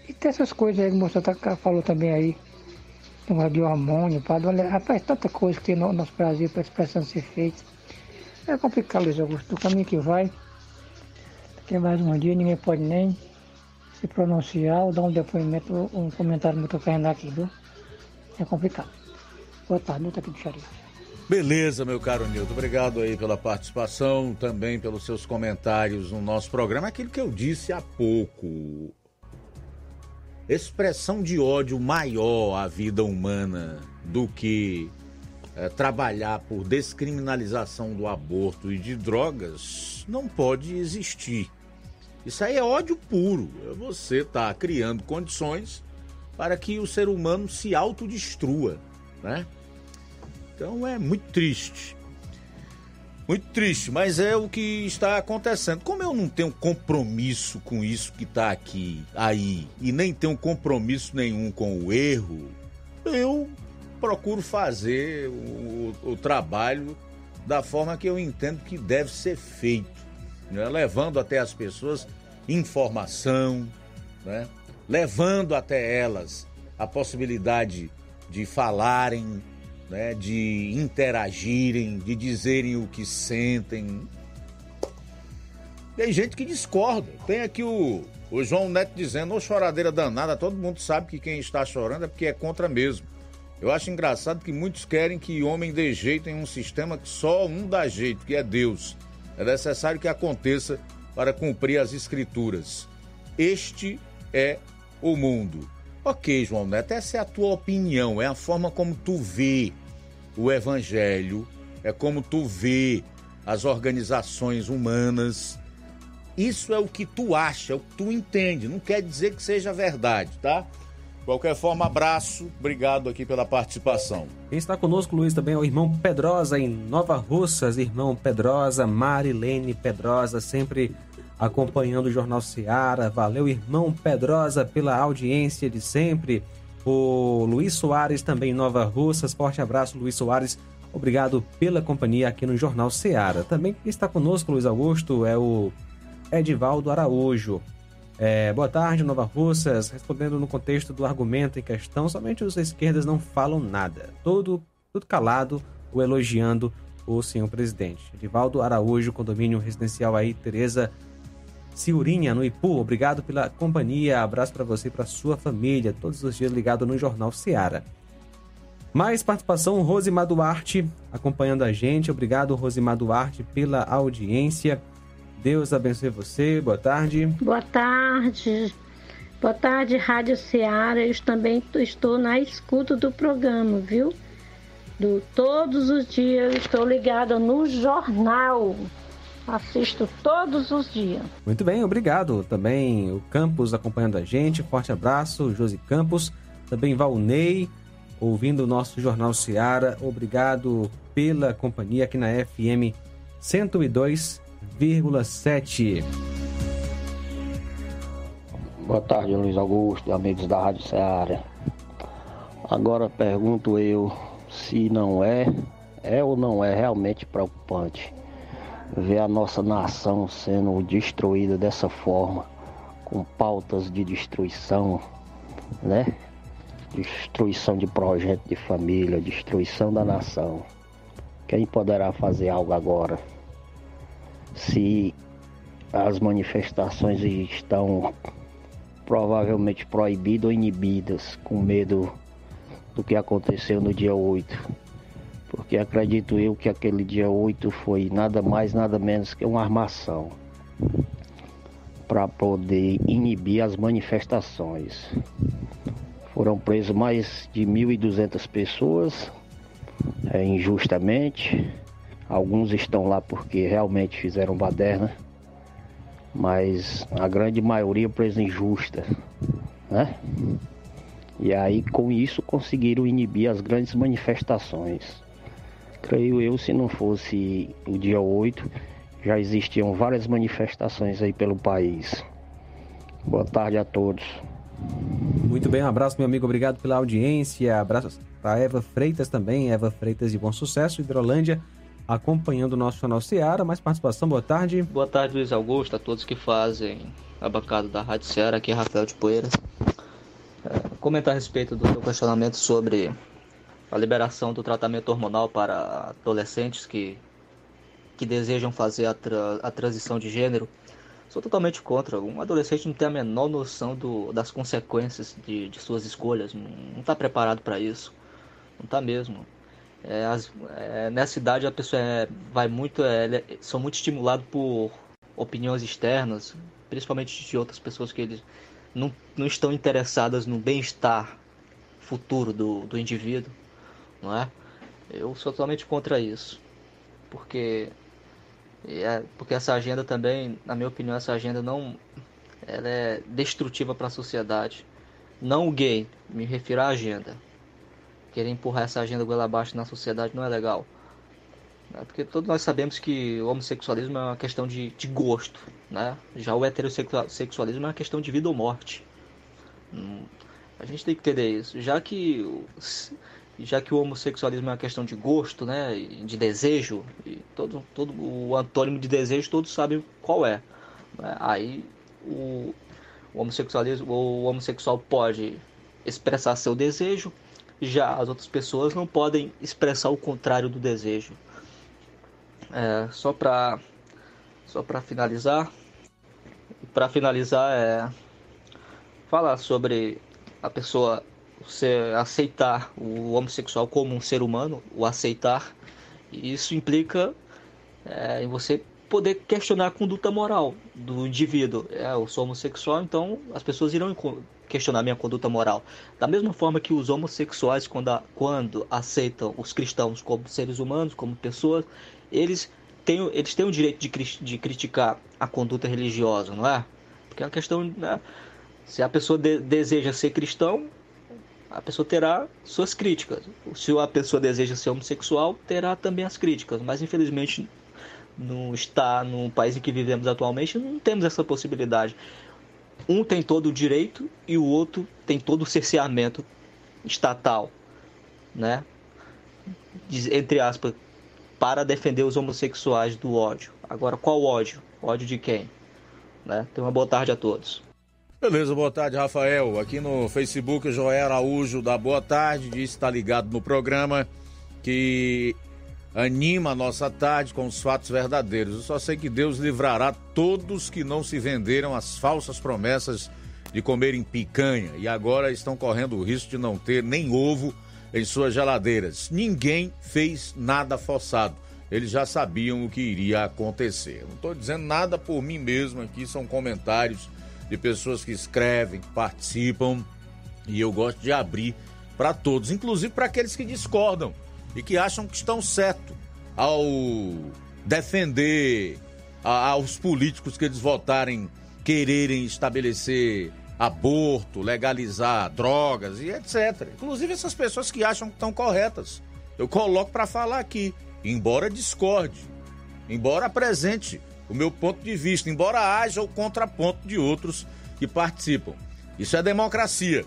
e tem essas coisas aí que o moço tá, falou também aí, negócio de hormônio, padre, olha, rapaz, tanta coisa que tem no nosso Brasil precisando ser feita. É complicado, Luiz Augusto, do caminho que vai, tem mais um dia, ninguém pode nem se pronunciar ou dar um depoimento, um comentário muito aqui, viu? É complicado. Boa tarde, Nilton aqui do Xarife. Beleza, meu caro Nilton. Obrigado aí pela participação, também pelos seus comentários no nosso programa. Aquilo que eu disse há pouco. Expressão de ódio maior à vida humana do que é, trabalhar por descriminalização do aborto e de drogas não pode existir. Isso aí é ódio puro. É você estar tá criando condições para que o ser humano se autodestrua, né? Então é muito triste. Muito triste, mas é o que está acontecendo. Como eu não tenho compromisso com isso que está aqui, aí, e nem tenho compromisso nenhum com o erro, eu procuro fazer o, o trabalho da forma que eu entendo que deve ser feito, né? levando até as pessoas informação, né? levando até elas a possibilidade de falarem, né? de interagirem, de dizerem o que sentem. Tem gente que discorda. Tem aqui o, o João Neto dizendo, ô choradeira danada, todo mundo sabe que quem está chorando é porque é contra mesmo. Eu acho engraçado que muitos querem que homem dê jeito em um sistema que só um dá jeito, que é Deus. É necessário que aconteça para cumprir as escrituras. Este é o mundo. Ok, João Neto, essa é a tua opinião, é a forma como tu vê o evangelho, é como tu vê as organizações humanas. Isso é o que tu acha, é o que tu entende, não quer dizer que seja verdade, tá? Qualquer forma, abraço, obrigado aqui pela participação. Quem está conosco, Luiz, também é o irmão Pedrosa em Nova Russas, irmão Pedrosa, Marilene Pedrosa, sempre acompanhando o Jornal Seara. Valeu, irmão Pedrosa, pela audiência de sempre. O Luiz Soares também em Nova Russas, forte abraço, Luiz Soares. Obrigado pela companhia aqui no Jornal Seara. Também quem está conosco, Luiz Augusto, é o Edivaldo Araújo. É, boa tarde, Nova Russas. Respondendo no contexto do argumento em questão, somente os esquerdas não falam nada. Todo, tudo calado ou elogiando o senhor presidente. Edivaldo Araújo, condomínio residencial aí, Tereza Ciurinha, no Ipu. Obrigado pela companhia. Abraço para você e para sua família. Todos os dias ligado no Jornal Seara. Mais participação, Rosimar Duarte acompanhando a gente. Obrigado, Rosimar Duarte, pela audiência. Deus abençoe você. Boa tarde. Boa tarde. Boa tarde, Rádio Ceará. Eu também estou na escuta do programa, viu? Do, todos os dias eu estou ligada no jornal. Assisto todos os dias. Muito bem, obrigado. Também o Campos acompanhando a gente. Forte abraço, Josi Campos. Também Valnei, ouvindo o nosso Jornal Seara. Obrigado pela companhia aqui na FM 102 101,7. Boa tarde, Luiz Augusto, amigos da Rádio Ceará. Agora pergunto eu se não é, é ou não é realmente preocupante ver a nossa nação sendo destruída dessa forma, com pautas de destruição, né? Destruição de projeto de família, destruição da nação. Quem poderá fazer algo agora? Se as manifestações estão provavelmente proibidas ou inibidas, com medo do que aconteceu no dia 8. Porque acredito eu que aquele dia 8 foi nada mais, nada menos que uma armação para poder inibir as manifestações. Foram presos mais de 1.200 pessoas é, injustamente Alguns estão lá porque realmente fizeram baderna, mas a grande maioria presa injusta, né? E aí com isso conseguiram inibir as grandes manifestações. Creio eu, se não fosse o dia 8, já existiam várias manifestações aí pelo país. Boa tarde a todos. Muito bem, um abraço, meu amigo. Obrigado pela audiência. Abraços para Eva Freitas também. Eva Freitas de Bom Sucesso, Hidrolândia acompanhando o nosso canal Seara. Mais participação, boa tarde. Boa tarde, Luiz Augusto, a todos que fazem a bancada da Rádio Seara. Aqui é Rafael de Poeira. É, comentar a respeito do seu questionamento sobre a liberação do tratamento hormonal para adolescentes que, que desejam fazer a, tra a transição de gênero. Sou totalmente contra. Um adolescente não tem a menor noção do, das consequências de, de suas escolhas. Não está preparado para isso. Não está mesmo. É, as, é, nessa idade a pessoa é, vai muito, é, são muito estimulados por opiniões externas, principalmente de outras pessoas que eles não, não estão interessadas no bem-estar futuro do, do indivíduo, não é? Eu sou totalmente contra isso. Porque é, porque essa agenda também, na minha opinião, essa agenda não ela é destrutiva para a sociedade. Não o gay, me refiro à agenda. Querer empurrar essa agenda goela abaixo na sociedade não é legal. É porque todos nós sabemos que o homossexualismo é uma questão de, de gosto, né? Já o heterossexualismo é uma questão de vida ou morte. Hum, a gente tem que entender isso. Já que já que o homossexualismo é uma questão de gosto, né, de desejo, todo, todo o antônimo de desejo todos sabem qual é. Né? Aí o, o homossexualismo, o homossexual pode expressar seu desejo, já as outras pessoas não podem expressar o contrário do desejo. É, só para só para finalizar, para finalizar é falar sobre a pessoa você aceitar o homossexual como um ser humano, o aceitar, isso implica é, em você poder questionar a conduta moral do indivíduo. É, eu sou homossexual, então as pessoas irão questionar minha conduta moral. Da mesma forma que os homossexuais, quando, a, quando aceitam os cristãos como seres humanos, como pessoas, eles têm, eles têm o direito de, de criticar a conduta religiosa, não é? Porque é uma questão. Né? Se a pessoa de, deseja ser cristão, a pessoa terá suas críticas. Se a pessoa deseja ser homossexual, terá também as críticas. Mas infelizmente, no está no país em que vivemos atualmente, não temos essa possibilidade. Um tem todo o direito e o outro tem todo o cerceamento estatal, né? Entre aspas, para defender os homossexuais do ódio. Agora, qual ódio? Ódio de quem? Né? Então, uma boa tarde a todos. Beleza, boa tarde, Rafael. Aqui no Facebook, Joé Araújo da Boa Tarde, diz que está ligado no programa que anima a nossa tarde com os fatos verdadeiros. Eu só sei que Deus livrará todos que não se venderam às falsas promessas de comerem picanha e agora estão correndo o risco de não ter nem ovo em suas geladeiras. Ninguém fez nada forçado. Eles já sabiam o que iria acontecer. Não estou dizendo nada por mim mesmo aqui, são comentários de pessoas que escrevem, que participam, e eu gosto de abrir para todos, inclusive para aqueles que discordam e que acham que estão certo ao defender aos políticos que eles votarem quererem estabelecer aborto, legalizar drogas e etc. Inclusive essas pessoas que acham que estão corretas. Eu coloco para falar aqui, embora discorde, embora apresente o meu ponto de vista, embora haja o contraponto de outros que participam. Isso é democracia.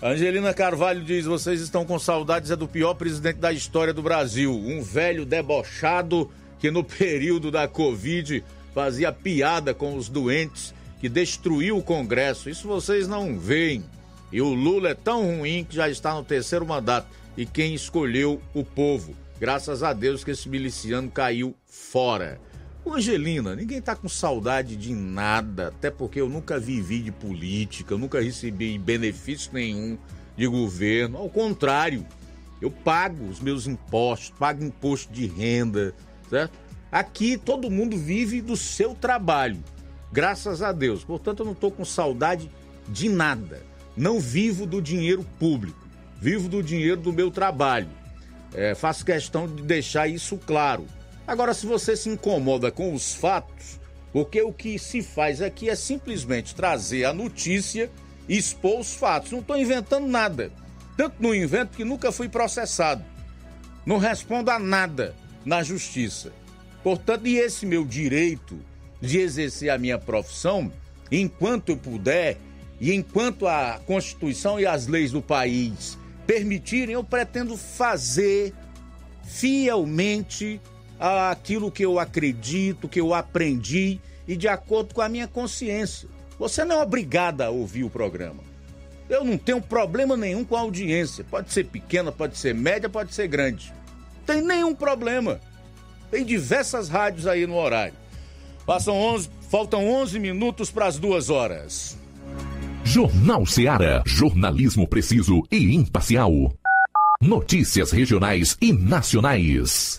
Angelina Carvalho diz: vocês estão com saudades é do pior presidente da história do Brasil, um velho debochado que no período da Covid fazia piada com os doentes, que destruiu o Congresso. Isso vocês não veem. E o Lula é tão ruim que já está no terceiro mandato. E quem escolheu o povo? Graças a Deus que esse miliciano caiu fora. Angelina, ninguém tá com saudade de nada, até porque eu nunca vivi de política, eu nunca recebi benefício nenhum de governo. Ao contrário, eu pago os meus impostos, pago imposto de renda, certo? Aqui todo mundo vive do seu trabalho, graças a Deus. Portanto, eu não estou com saudade de nada. Não vivo do dinheiro público, vivo do dinheiro do meu trabalho. É, faço questão de deixar isso claro. Agora, se você se incomoda com os fatos, porque o que se faz aqui é simplesmente trazer a notícia e expor os fatos. Não estou inventando nada. Tanto no invento que nunca fui processado. Não respondo a nada na justiça. Portanto, e esse meu direito de exercer a minha profissão, enquanto eu puder e enquanto a Constituição e as leis do país permitirem, eu pretendo fazer fielmente aquilo que eu acredito, que eu aprendi e de acordo com a minha consciência. Você não é obrigada a ouvir o programa. Eu não tenho problema nenhum com a audiência. Pode ser pequena, pode ser média, pode ser grande. Tem nenhum problema. Tem diversas rádios aí no horário. Passam 11, faltam 11 minutos para as duas horas. Jornal Seara. Jornalismo preciso e imparcial. Notícias regionais e nacionais.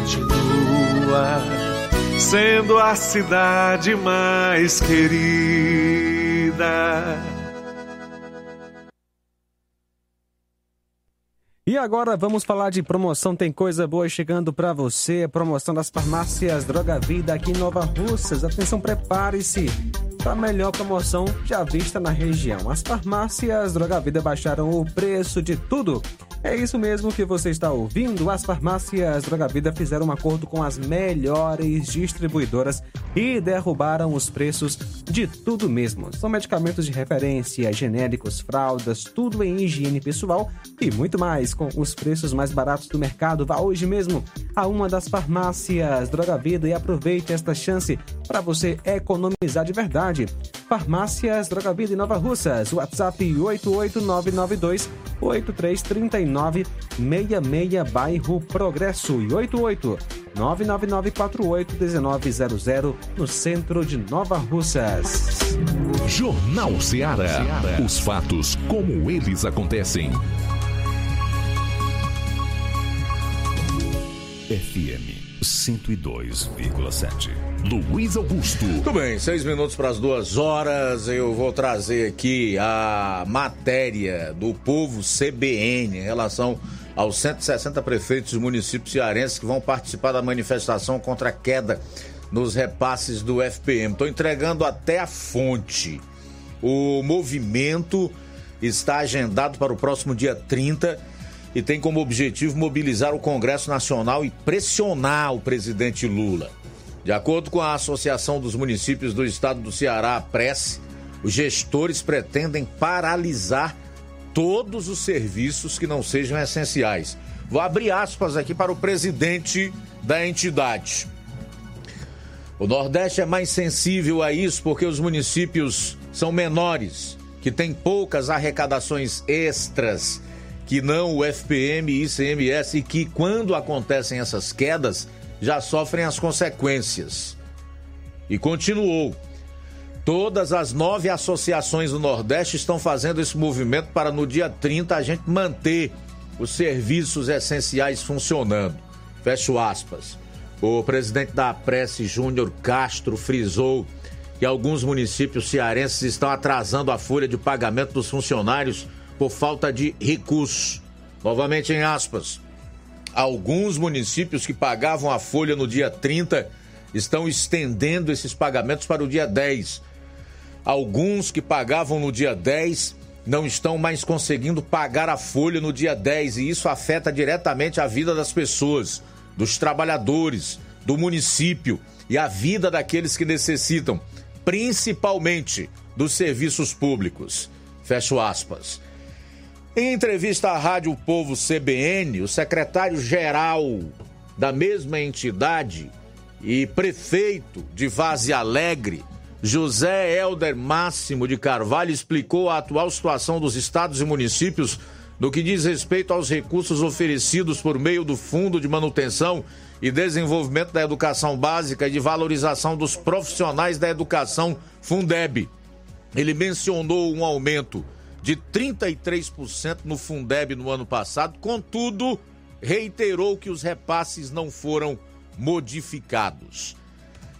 continua sendo a cidade mais querida. E agora vamos falar de promoção. Tem coisa boa chegando para você. Promoção das farmácias Droga Vida aqui em Nova Russas. Atenção, prepare-se para a melhor promoção já vista na região. As farmácias Droga Vida baixaram o preço de tudo. É isso mesmo que você está ouvindo. As farmácias Droga Vida fizeram um acordo com as melhores distribuidoras e derrubaram os preços de tudo mesmo. São medicamentos de referência, genéricos, fraldas, tudo em higiene pessoal e muito mais com os preços mais baratos do mercado. Vá hoje mesmo a uma das farmácias Droga Vida e aproveite esta chance para você economizar de verdade. Farmácias Droga Vida em Nova Russas. WhatsApp 88992 8339 66 bairro Progresso e 88 99948 1900 no centro de Nova Russas. Jornal Ceará. Os fatos como eles acontecem. FM 102,7. Luiz Augusto. Muito bem, seis minutos para as duas horas. Eu vou trazer aqui a matéria do povo CBN em relação aos 160 prefeitos dos municípios cearenses que vão participar da manifestação contra a queda nos repasses do FPM. Estou entregando até a fonte. O movimento está agendado para o próximo dia 30 e tem como objetivo mobilizar o Congresso Nacional e pressionar o presidente Lula. De acordo com a Associação dos Municípios do Estado do Ceará, a os gestores pretendem paralisar todos os serviços que não sejam essenciais. Vou abrir aspas aqui para o presidente da entidade. O Nordeste é mais sensível a isso porque os municípios são menores, que têm poucas arrecadações extras, que não o FPM e ICMS, e que, quando acontecem essas quedas, já sofrem as consequências. E continuou. Todas as nove associações do Nordeste estão fazendo esse movimento para no dia 30 a gente manter os serviços essenciais funcionando. Fecho aspas. O presidente da Prece, Júnior Castro, frisou que alguns municípios cearenses estão atrasando a folha de pagamento dos funcionários por falta de recursos. Novamente em aspas. Alguns municípios que pagavam a folha no dia 30 estão estendendo esses pagamentos para o dia 10. Alguns que pagavam no dia 10 não estão mais conseguindo pagar a folha no dia 10 e isso afeta diretamente a vida das pessoas. dos trabalhadores, do município e a vida daqueles que necessitam, principalmente dos serviços públicos. Fecho aspas. Em entrevista à Rádio Povo CBN, o secretário-geral da mesma entidade e prefeito de Vaze Alegre, José Helder Máximo de Carvalho, explicou a atual situação dos estados e municípios no que diz respeito aos recursos oferecidos por meio do Fundo de Manutenção e Desenvolvimento da Educação Básica e de Valorização dos Profissionais da Educação, Fundeb. Ele mencionou um aumento de 33% no Fundeb no ano passado, contudo, reiterou que os repasses não foram modificados.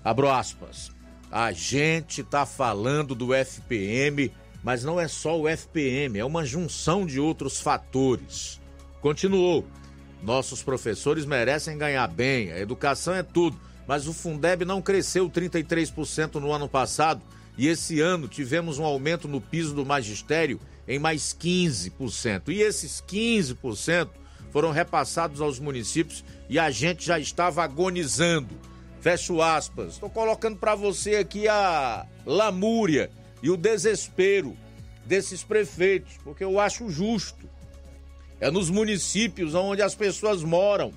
Abro aspas. A gente está falando do FPM, mas não é só o FPM, é uma junção de outros fatores. Continuou. Nossos professores merecem ganhar bem, a educação é tudo, mas o Fundeb não cresceu 33% no ano passado e esse ano tivemos um aumento no piso do magistério em mais 15%. E esses 15% foram repassados aos municípios e a gente já estava agonizando. Fecho aspas. Estou colocando para você aqui a lamúria e o desespero desses prefeitos, porque eu acho justo é nos municípios onde as pessoas moram.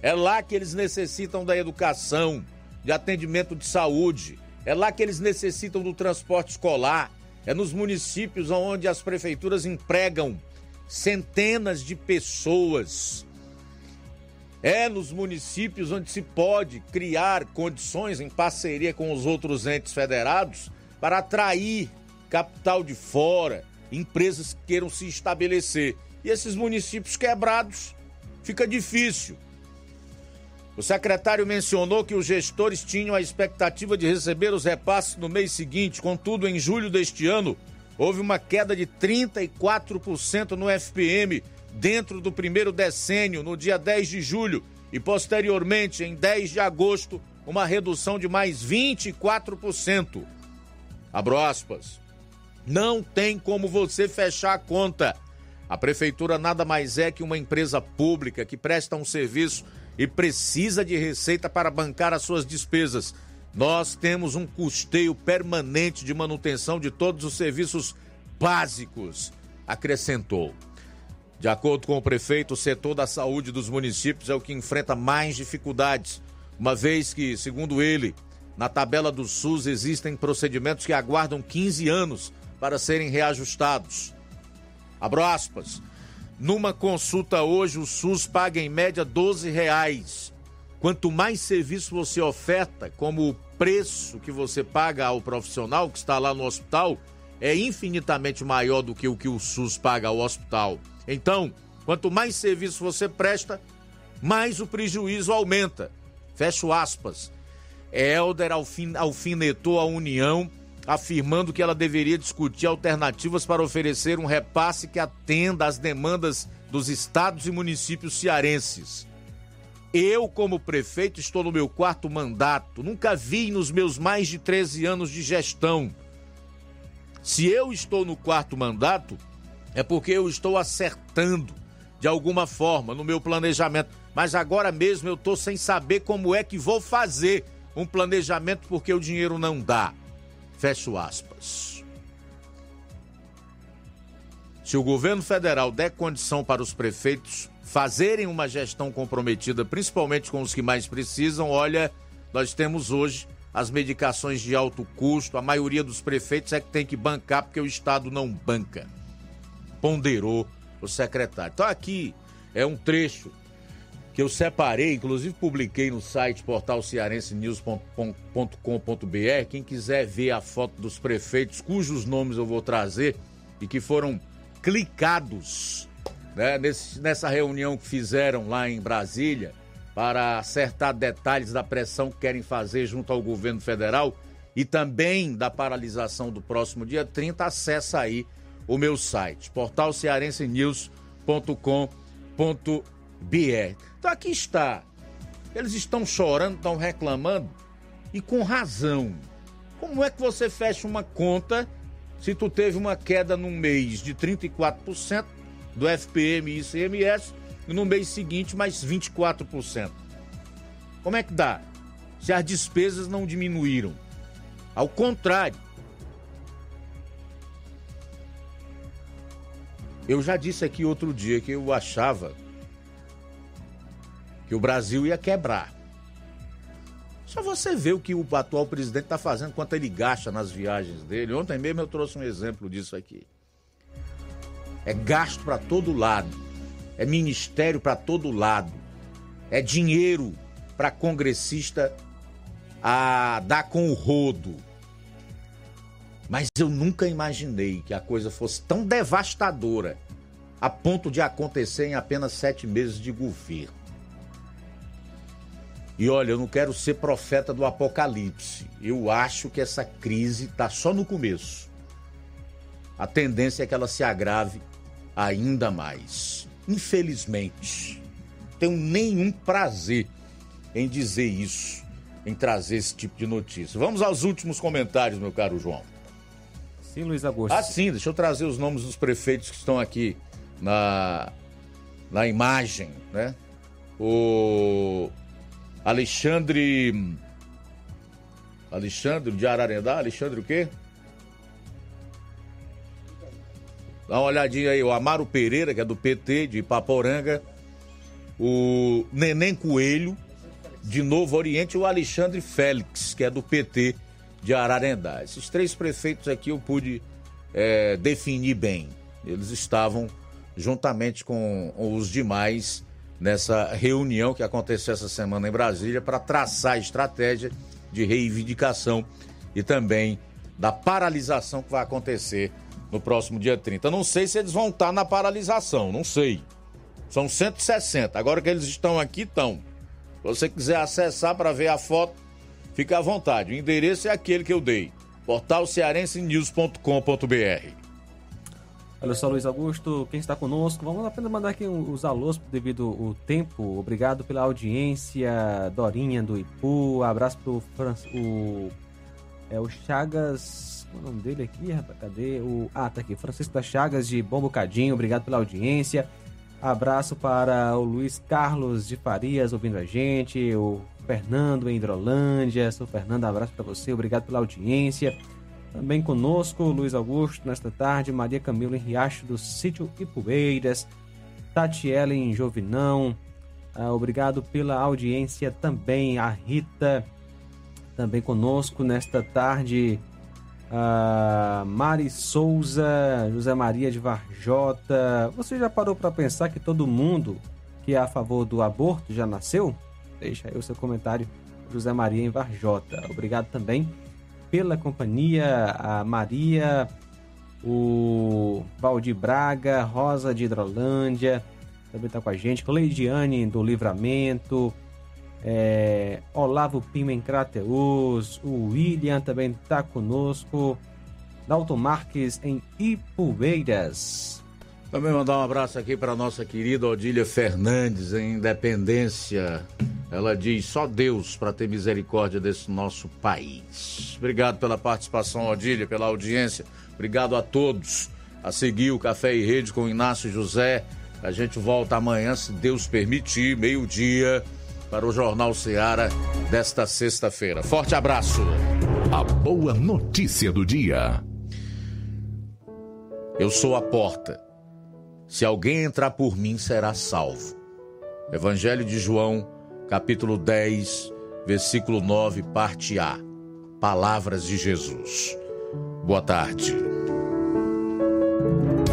É lá que eles necessitam da educação, de atendimento de saúde. É lá que eles necessitam do transporte escolar. É nos municípios onde as prefeituras empregam centenas de pessoas. É nos municípios onde se pode criar condições em parceria com os outros entes federados para atrair capital de fora, empresas que queiram se estabelecer. E esses municípios quebrados fica difícil. O secretário mencionou que os gestores tinham a expectativa de receber os repasses no mês seguinte, contudo, em julho deste ano, houve uma queda de 34% no FPM dentro do primeiro decênio, no dia 10 de julho, e posteriormente, em 10 de agosto, uma redução de mais 24%. Abro aspas. Não tem como você fechar a conta a prefeitura nada mais é que uma empresa pública que presta um serviço e precisa de receita para bancar as suas despesas. Nós temos um custeio permanente de manutenção de todos os serviços básicos, acrescentou. De acordo com o prefeito, o setor da saúde dos municípios é o que enfrenta mais dificuldades, uma vez que, segundo ele, na tabela do SUS existem procedimentos que aguardam 15 anos para serem reajustados. Abro aspas. Numa consulta hoje, o SUS paga em média 12 reais. Quanto mais serviço você oferta, como o preço que você paga ao profissional que está lá no hospital, é infinitamente maior do que o que o SUS paga ao hospital. Então, quanto mais serviço você presta, mais o prejuízo aumenta. Fecho aspas. Helder alfinetou a União afirmando que ela deveria discutir alternativas para oferecer um repasse que atenda às demandas dos estados e municípios cearenses. Eu, como prefeito, estou no meu quarto mandato, nunca vi nos meus mais de 13 anos de gestão. Se eu estou no quarto mandato, é porque eu estou acertando de alguma forma no meu planejamento. Mas agora mesmo eu estou sem saber como é que vou fazer um planejamento porque o dinheiro não dá. Fecho aspas. Se o governo federal der condição para os prefeitos fazerem uma gestão comprometida, principalmente com os que mais precisam, olha, nós temos hoje as medicações de alto custo, a maioria dos prefeitos é que tem que bancar porque o Estado não banca. Ponderou o secretário. Então aqui é um trecho que eu separei, inclusive publiquei no site portalcearensenews.com.br. Quem quiser ver a foto dos prefeitos, cujos nomes eu vou trazer e que foram clicados né, nesse, nessa reunião que fizeram lá em Brasília para acertar detalhes da pressão que querem fazer junto ao governo federal e também da paralisação do próximo dia 30, acessa aí o meu site, portalcearensenews.com.br BR. Então aqui está. Eles estão chorando, estão reclamando e com razão. Como é que você fecha uma conta se tu teve uma queda num mês de 34% do FPM e ICMS e no mês seguinte mais 24%? Como é que dá? Se as despesas não diminuíram. Ao contrário. Eu já disse aqui outro dia que eu achava que o Brasil ia quebrar. Só você vê o que o atual presidente está fazendo, quanto ele gasta nas viagens dele. Ontem mesmo eu trouxe um exemplo disso aqui. É gasto para todo lado, é ministério para todo lado, é dinheiro para congressista a dar com o rodo. Mas eu nunca imaginei que a coisa fosse tão devastadora a ponto de acontecer em apenas sete meses de governo. E olha, eu não quero ser profeta do apocalipse. Eu acho que essa crise está só no começo. A tendência é que ela se agrave ainda mais. Infelizmente, tenho nenhum prazer em dizer isso, em trazer esse tipo de notícia. Vamos aos últimos comentários, meu caro João. Sim, Luiz Augusto. Ah, sim, deixa eu trazer os nomes dos prefeitos que estão aqui na, na imagem, né? O Alexandre. Alexandre de Ararendá? Alexandre o quê? Dá uma olhadinha aí, o Amaro Pereira, que é do PT, de Ipaporanga. O Neném Coelho, de Novo Oriente, e o Alexandre Félix, que é do PT de Ararendá. Esses três prefeitos aqui eu pude é, definir bem. Eles estavam juntamente com os demais nessa reunião que aconteceu essa semana em Brasília para traçar a estratégia de reivindicação e também da paralisação que vai acontecer no próximo dia 30. Não sei se eles vão estar na paralisação, não sei. São 160. Agora que eles estão aqui, estão. Se você quiser acessar para ver a foto, fique à vontade. O endereço é aquele que eu dei: portalcearensenews.com.br. Olha só, Luiz Augusto, quem está conosco, vamos apenas mandar aqui os alôs devido ao tempo. Obrigado pela audiência, Dorinha do Ipu, abraço pro Fran... o, é, o Chagas, é o nome dele aqui, rapaz? Cadê? O, ah, tá aqui, Francisco das Chagas de Bom Bocadinho, obrigado pela audiência. Abraço para o Luiz Carlos de Farias ouvindo a gente, o Fernando em Hidrolândia, sou Fernando, abraço para você, obrigado pela audiência. Também conosco, Luiz Augusto, nesta tarde, Maria Camila em Riacho do Sítio Ipueiras, Tatiela em Jovinão. Ah, obrigado pela audiência também, a Rita, também conosco nesta tarde. Ah, Mari Souza, José Maria de Varjota. Você já parou para pensar que todo mundo que é a favor do aborto já nasceu? Deixa aí o seu comentário, José Maria em Varjota. Obrigado também pela companhia, a Maria, o Valdir Braga, Rosa de Hidrolândia, também está com a gente, Cleidiane do Livramento, é, Olavo Pima em Crateus, o William também está conosco, Dalton Marques em Ipueiras. Também mandar um abraço aqui para nossa querida Odília Fernandes, em Independência. Ela diz: só Deus para ter misericórdia desse nosso país. Obrigado pela participação, Odília, pela audiência. Obrigado a todos. A seguir o Café e Rede com Inácio José. A gente volta amanhã, se Deus permitir, meio-dia, para o Jornal Seara desta sexta-feira. Forte abraço. A boa notícia do dia. Eu sou a porta. Se alguém entrar por mim, será salvo. Evangelho de João, capítulo 10, versículo 9, parte A. Palavras de Jesus. Boa tarde.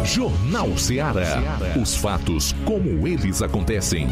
Jornal Ceará. Os fatos como eles acontecem.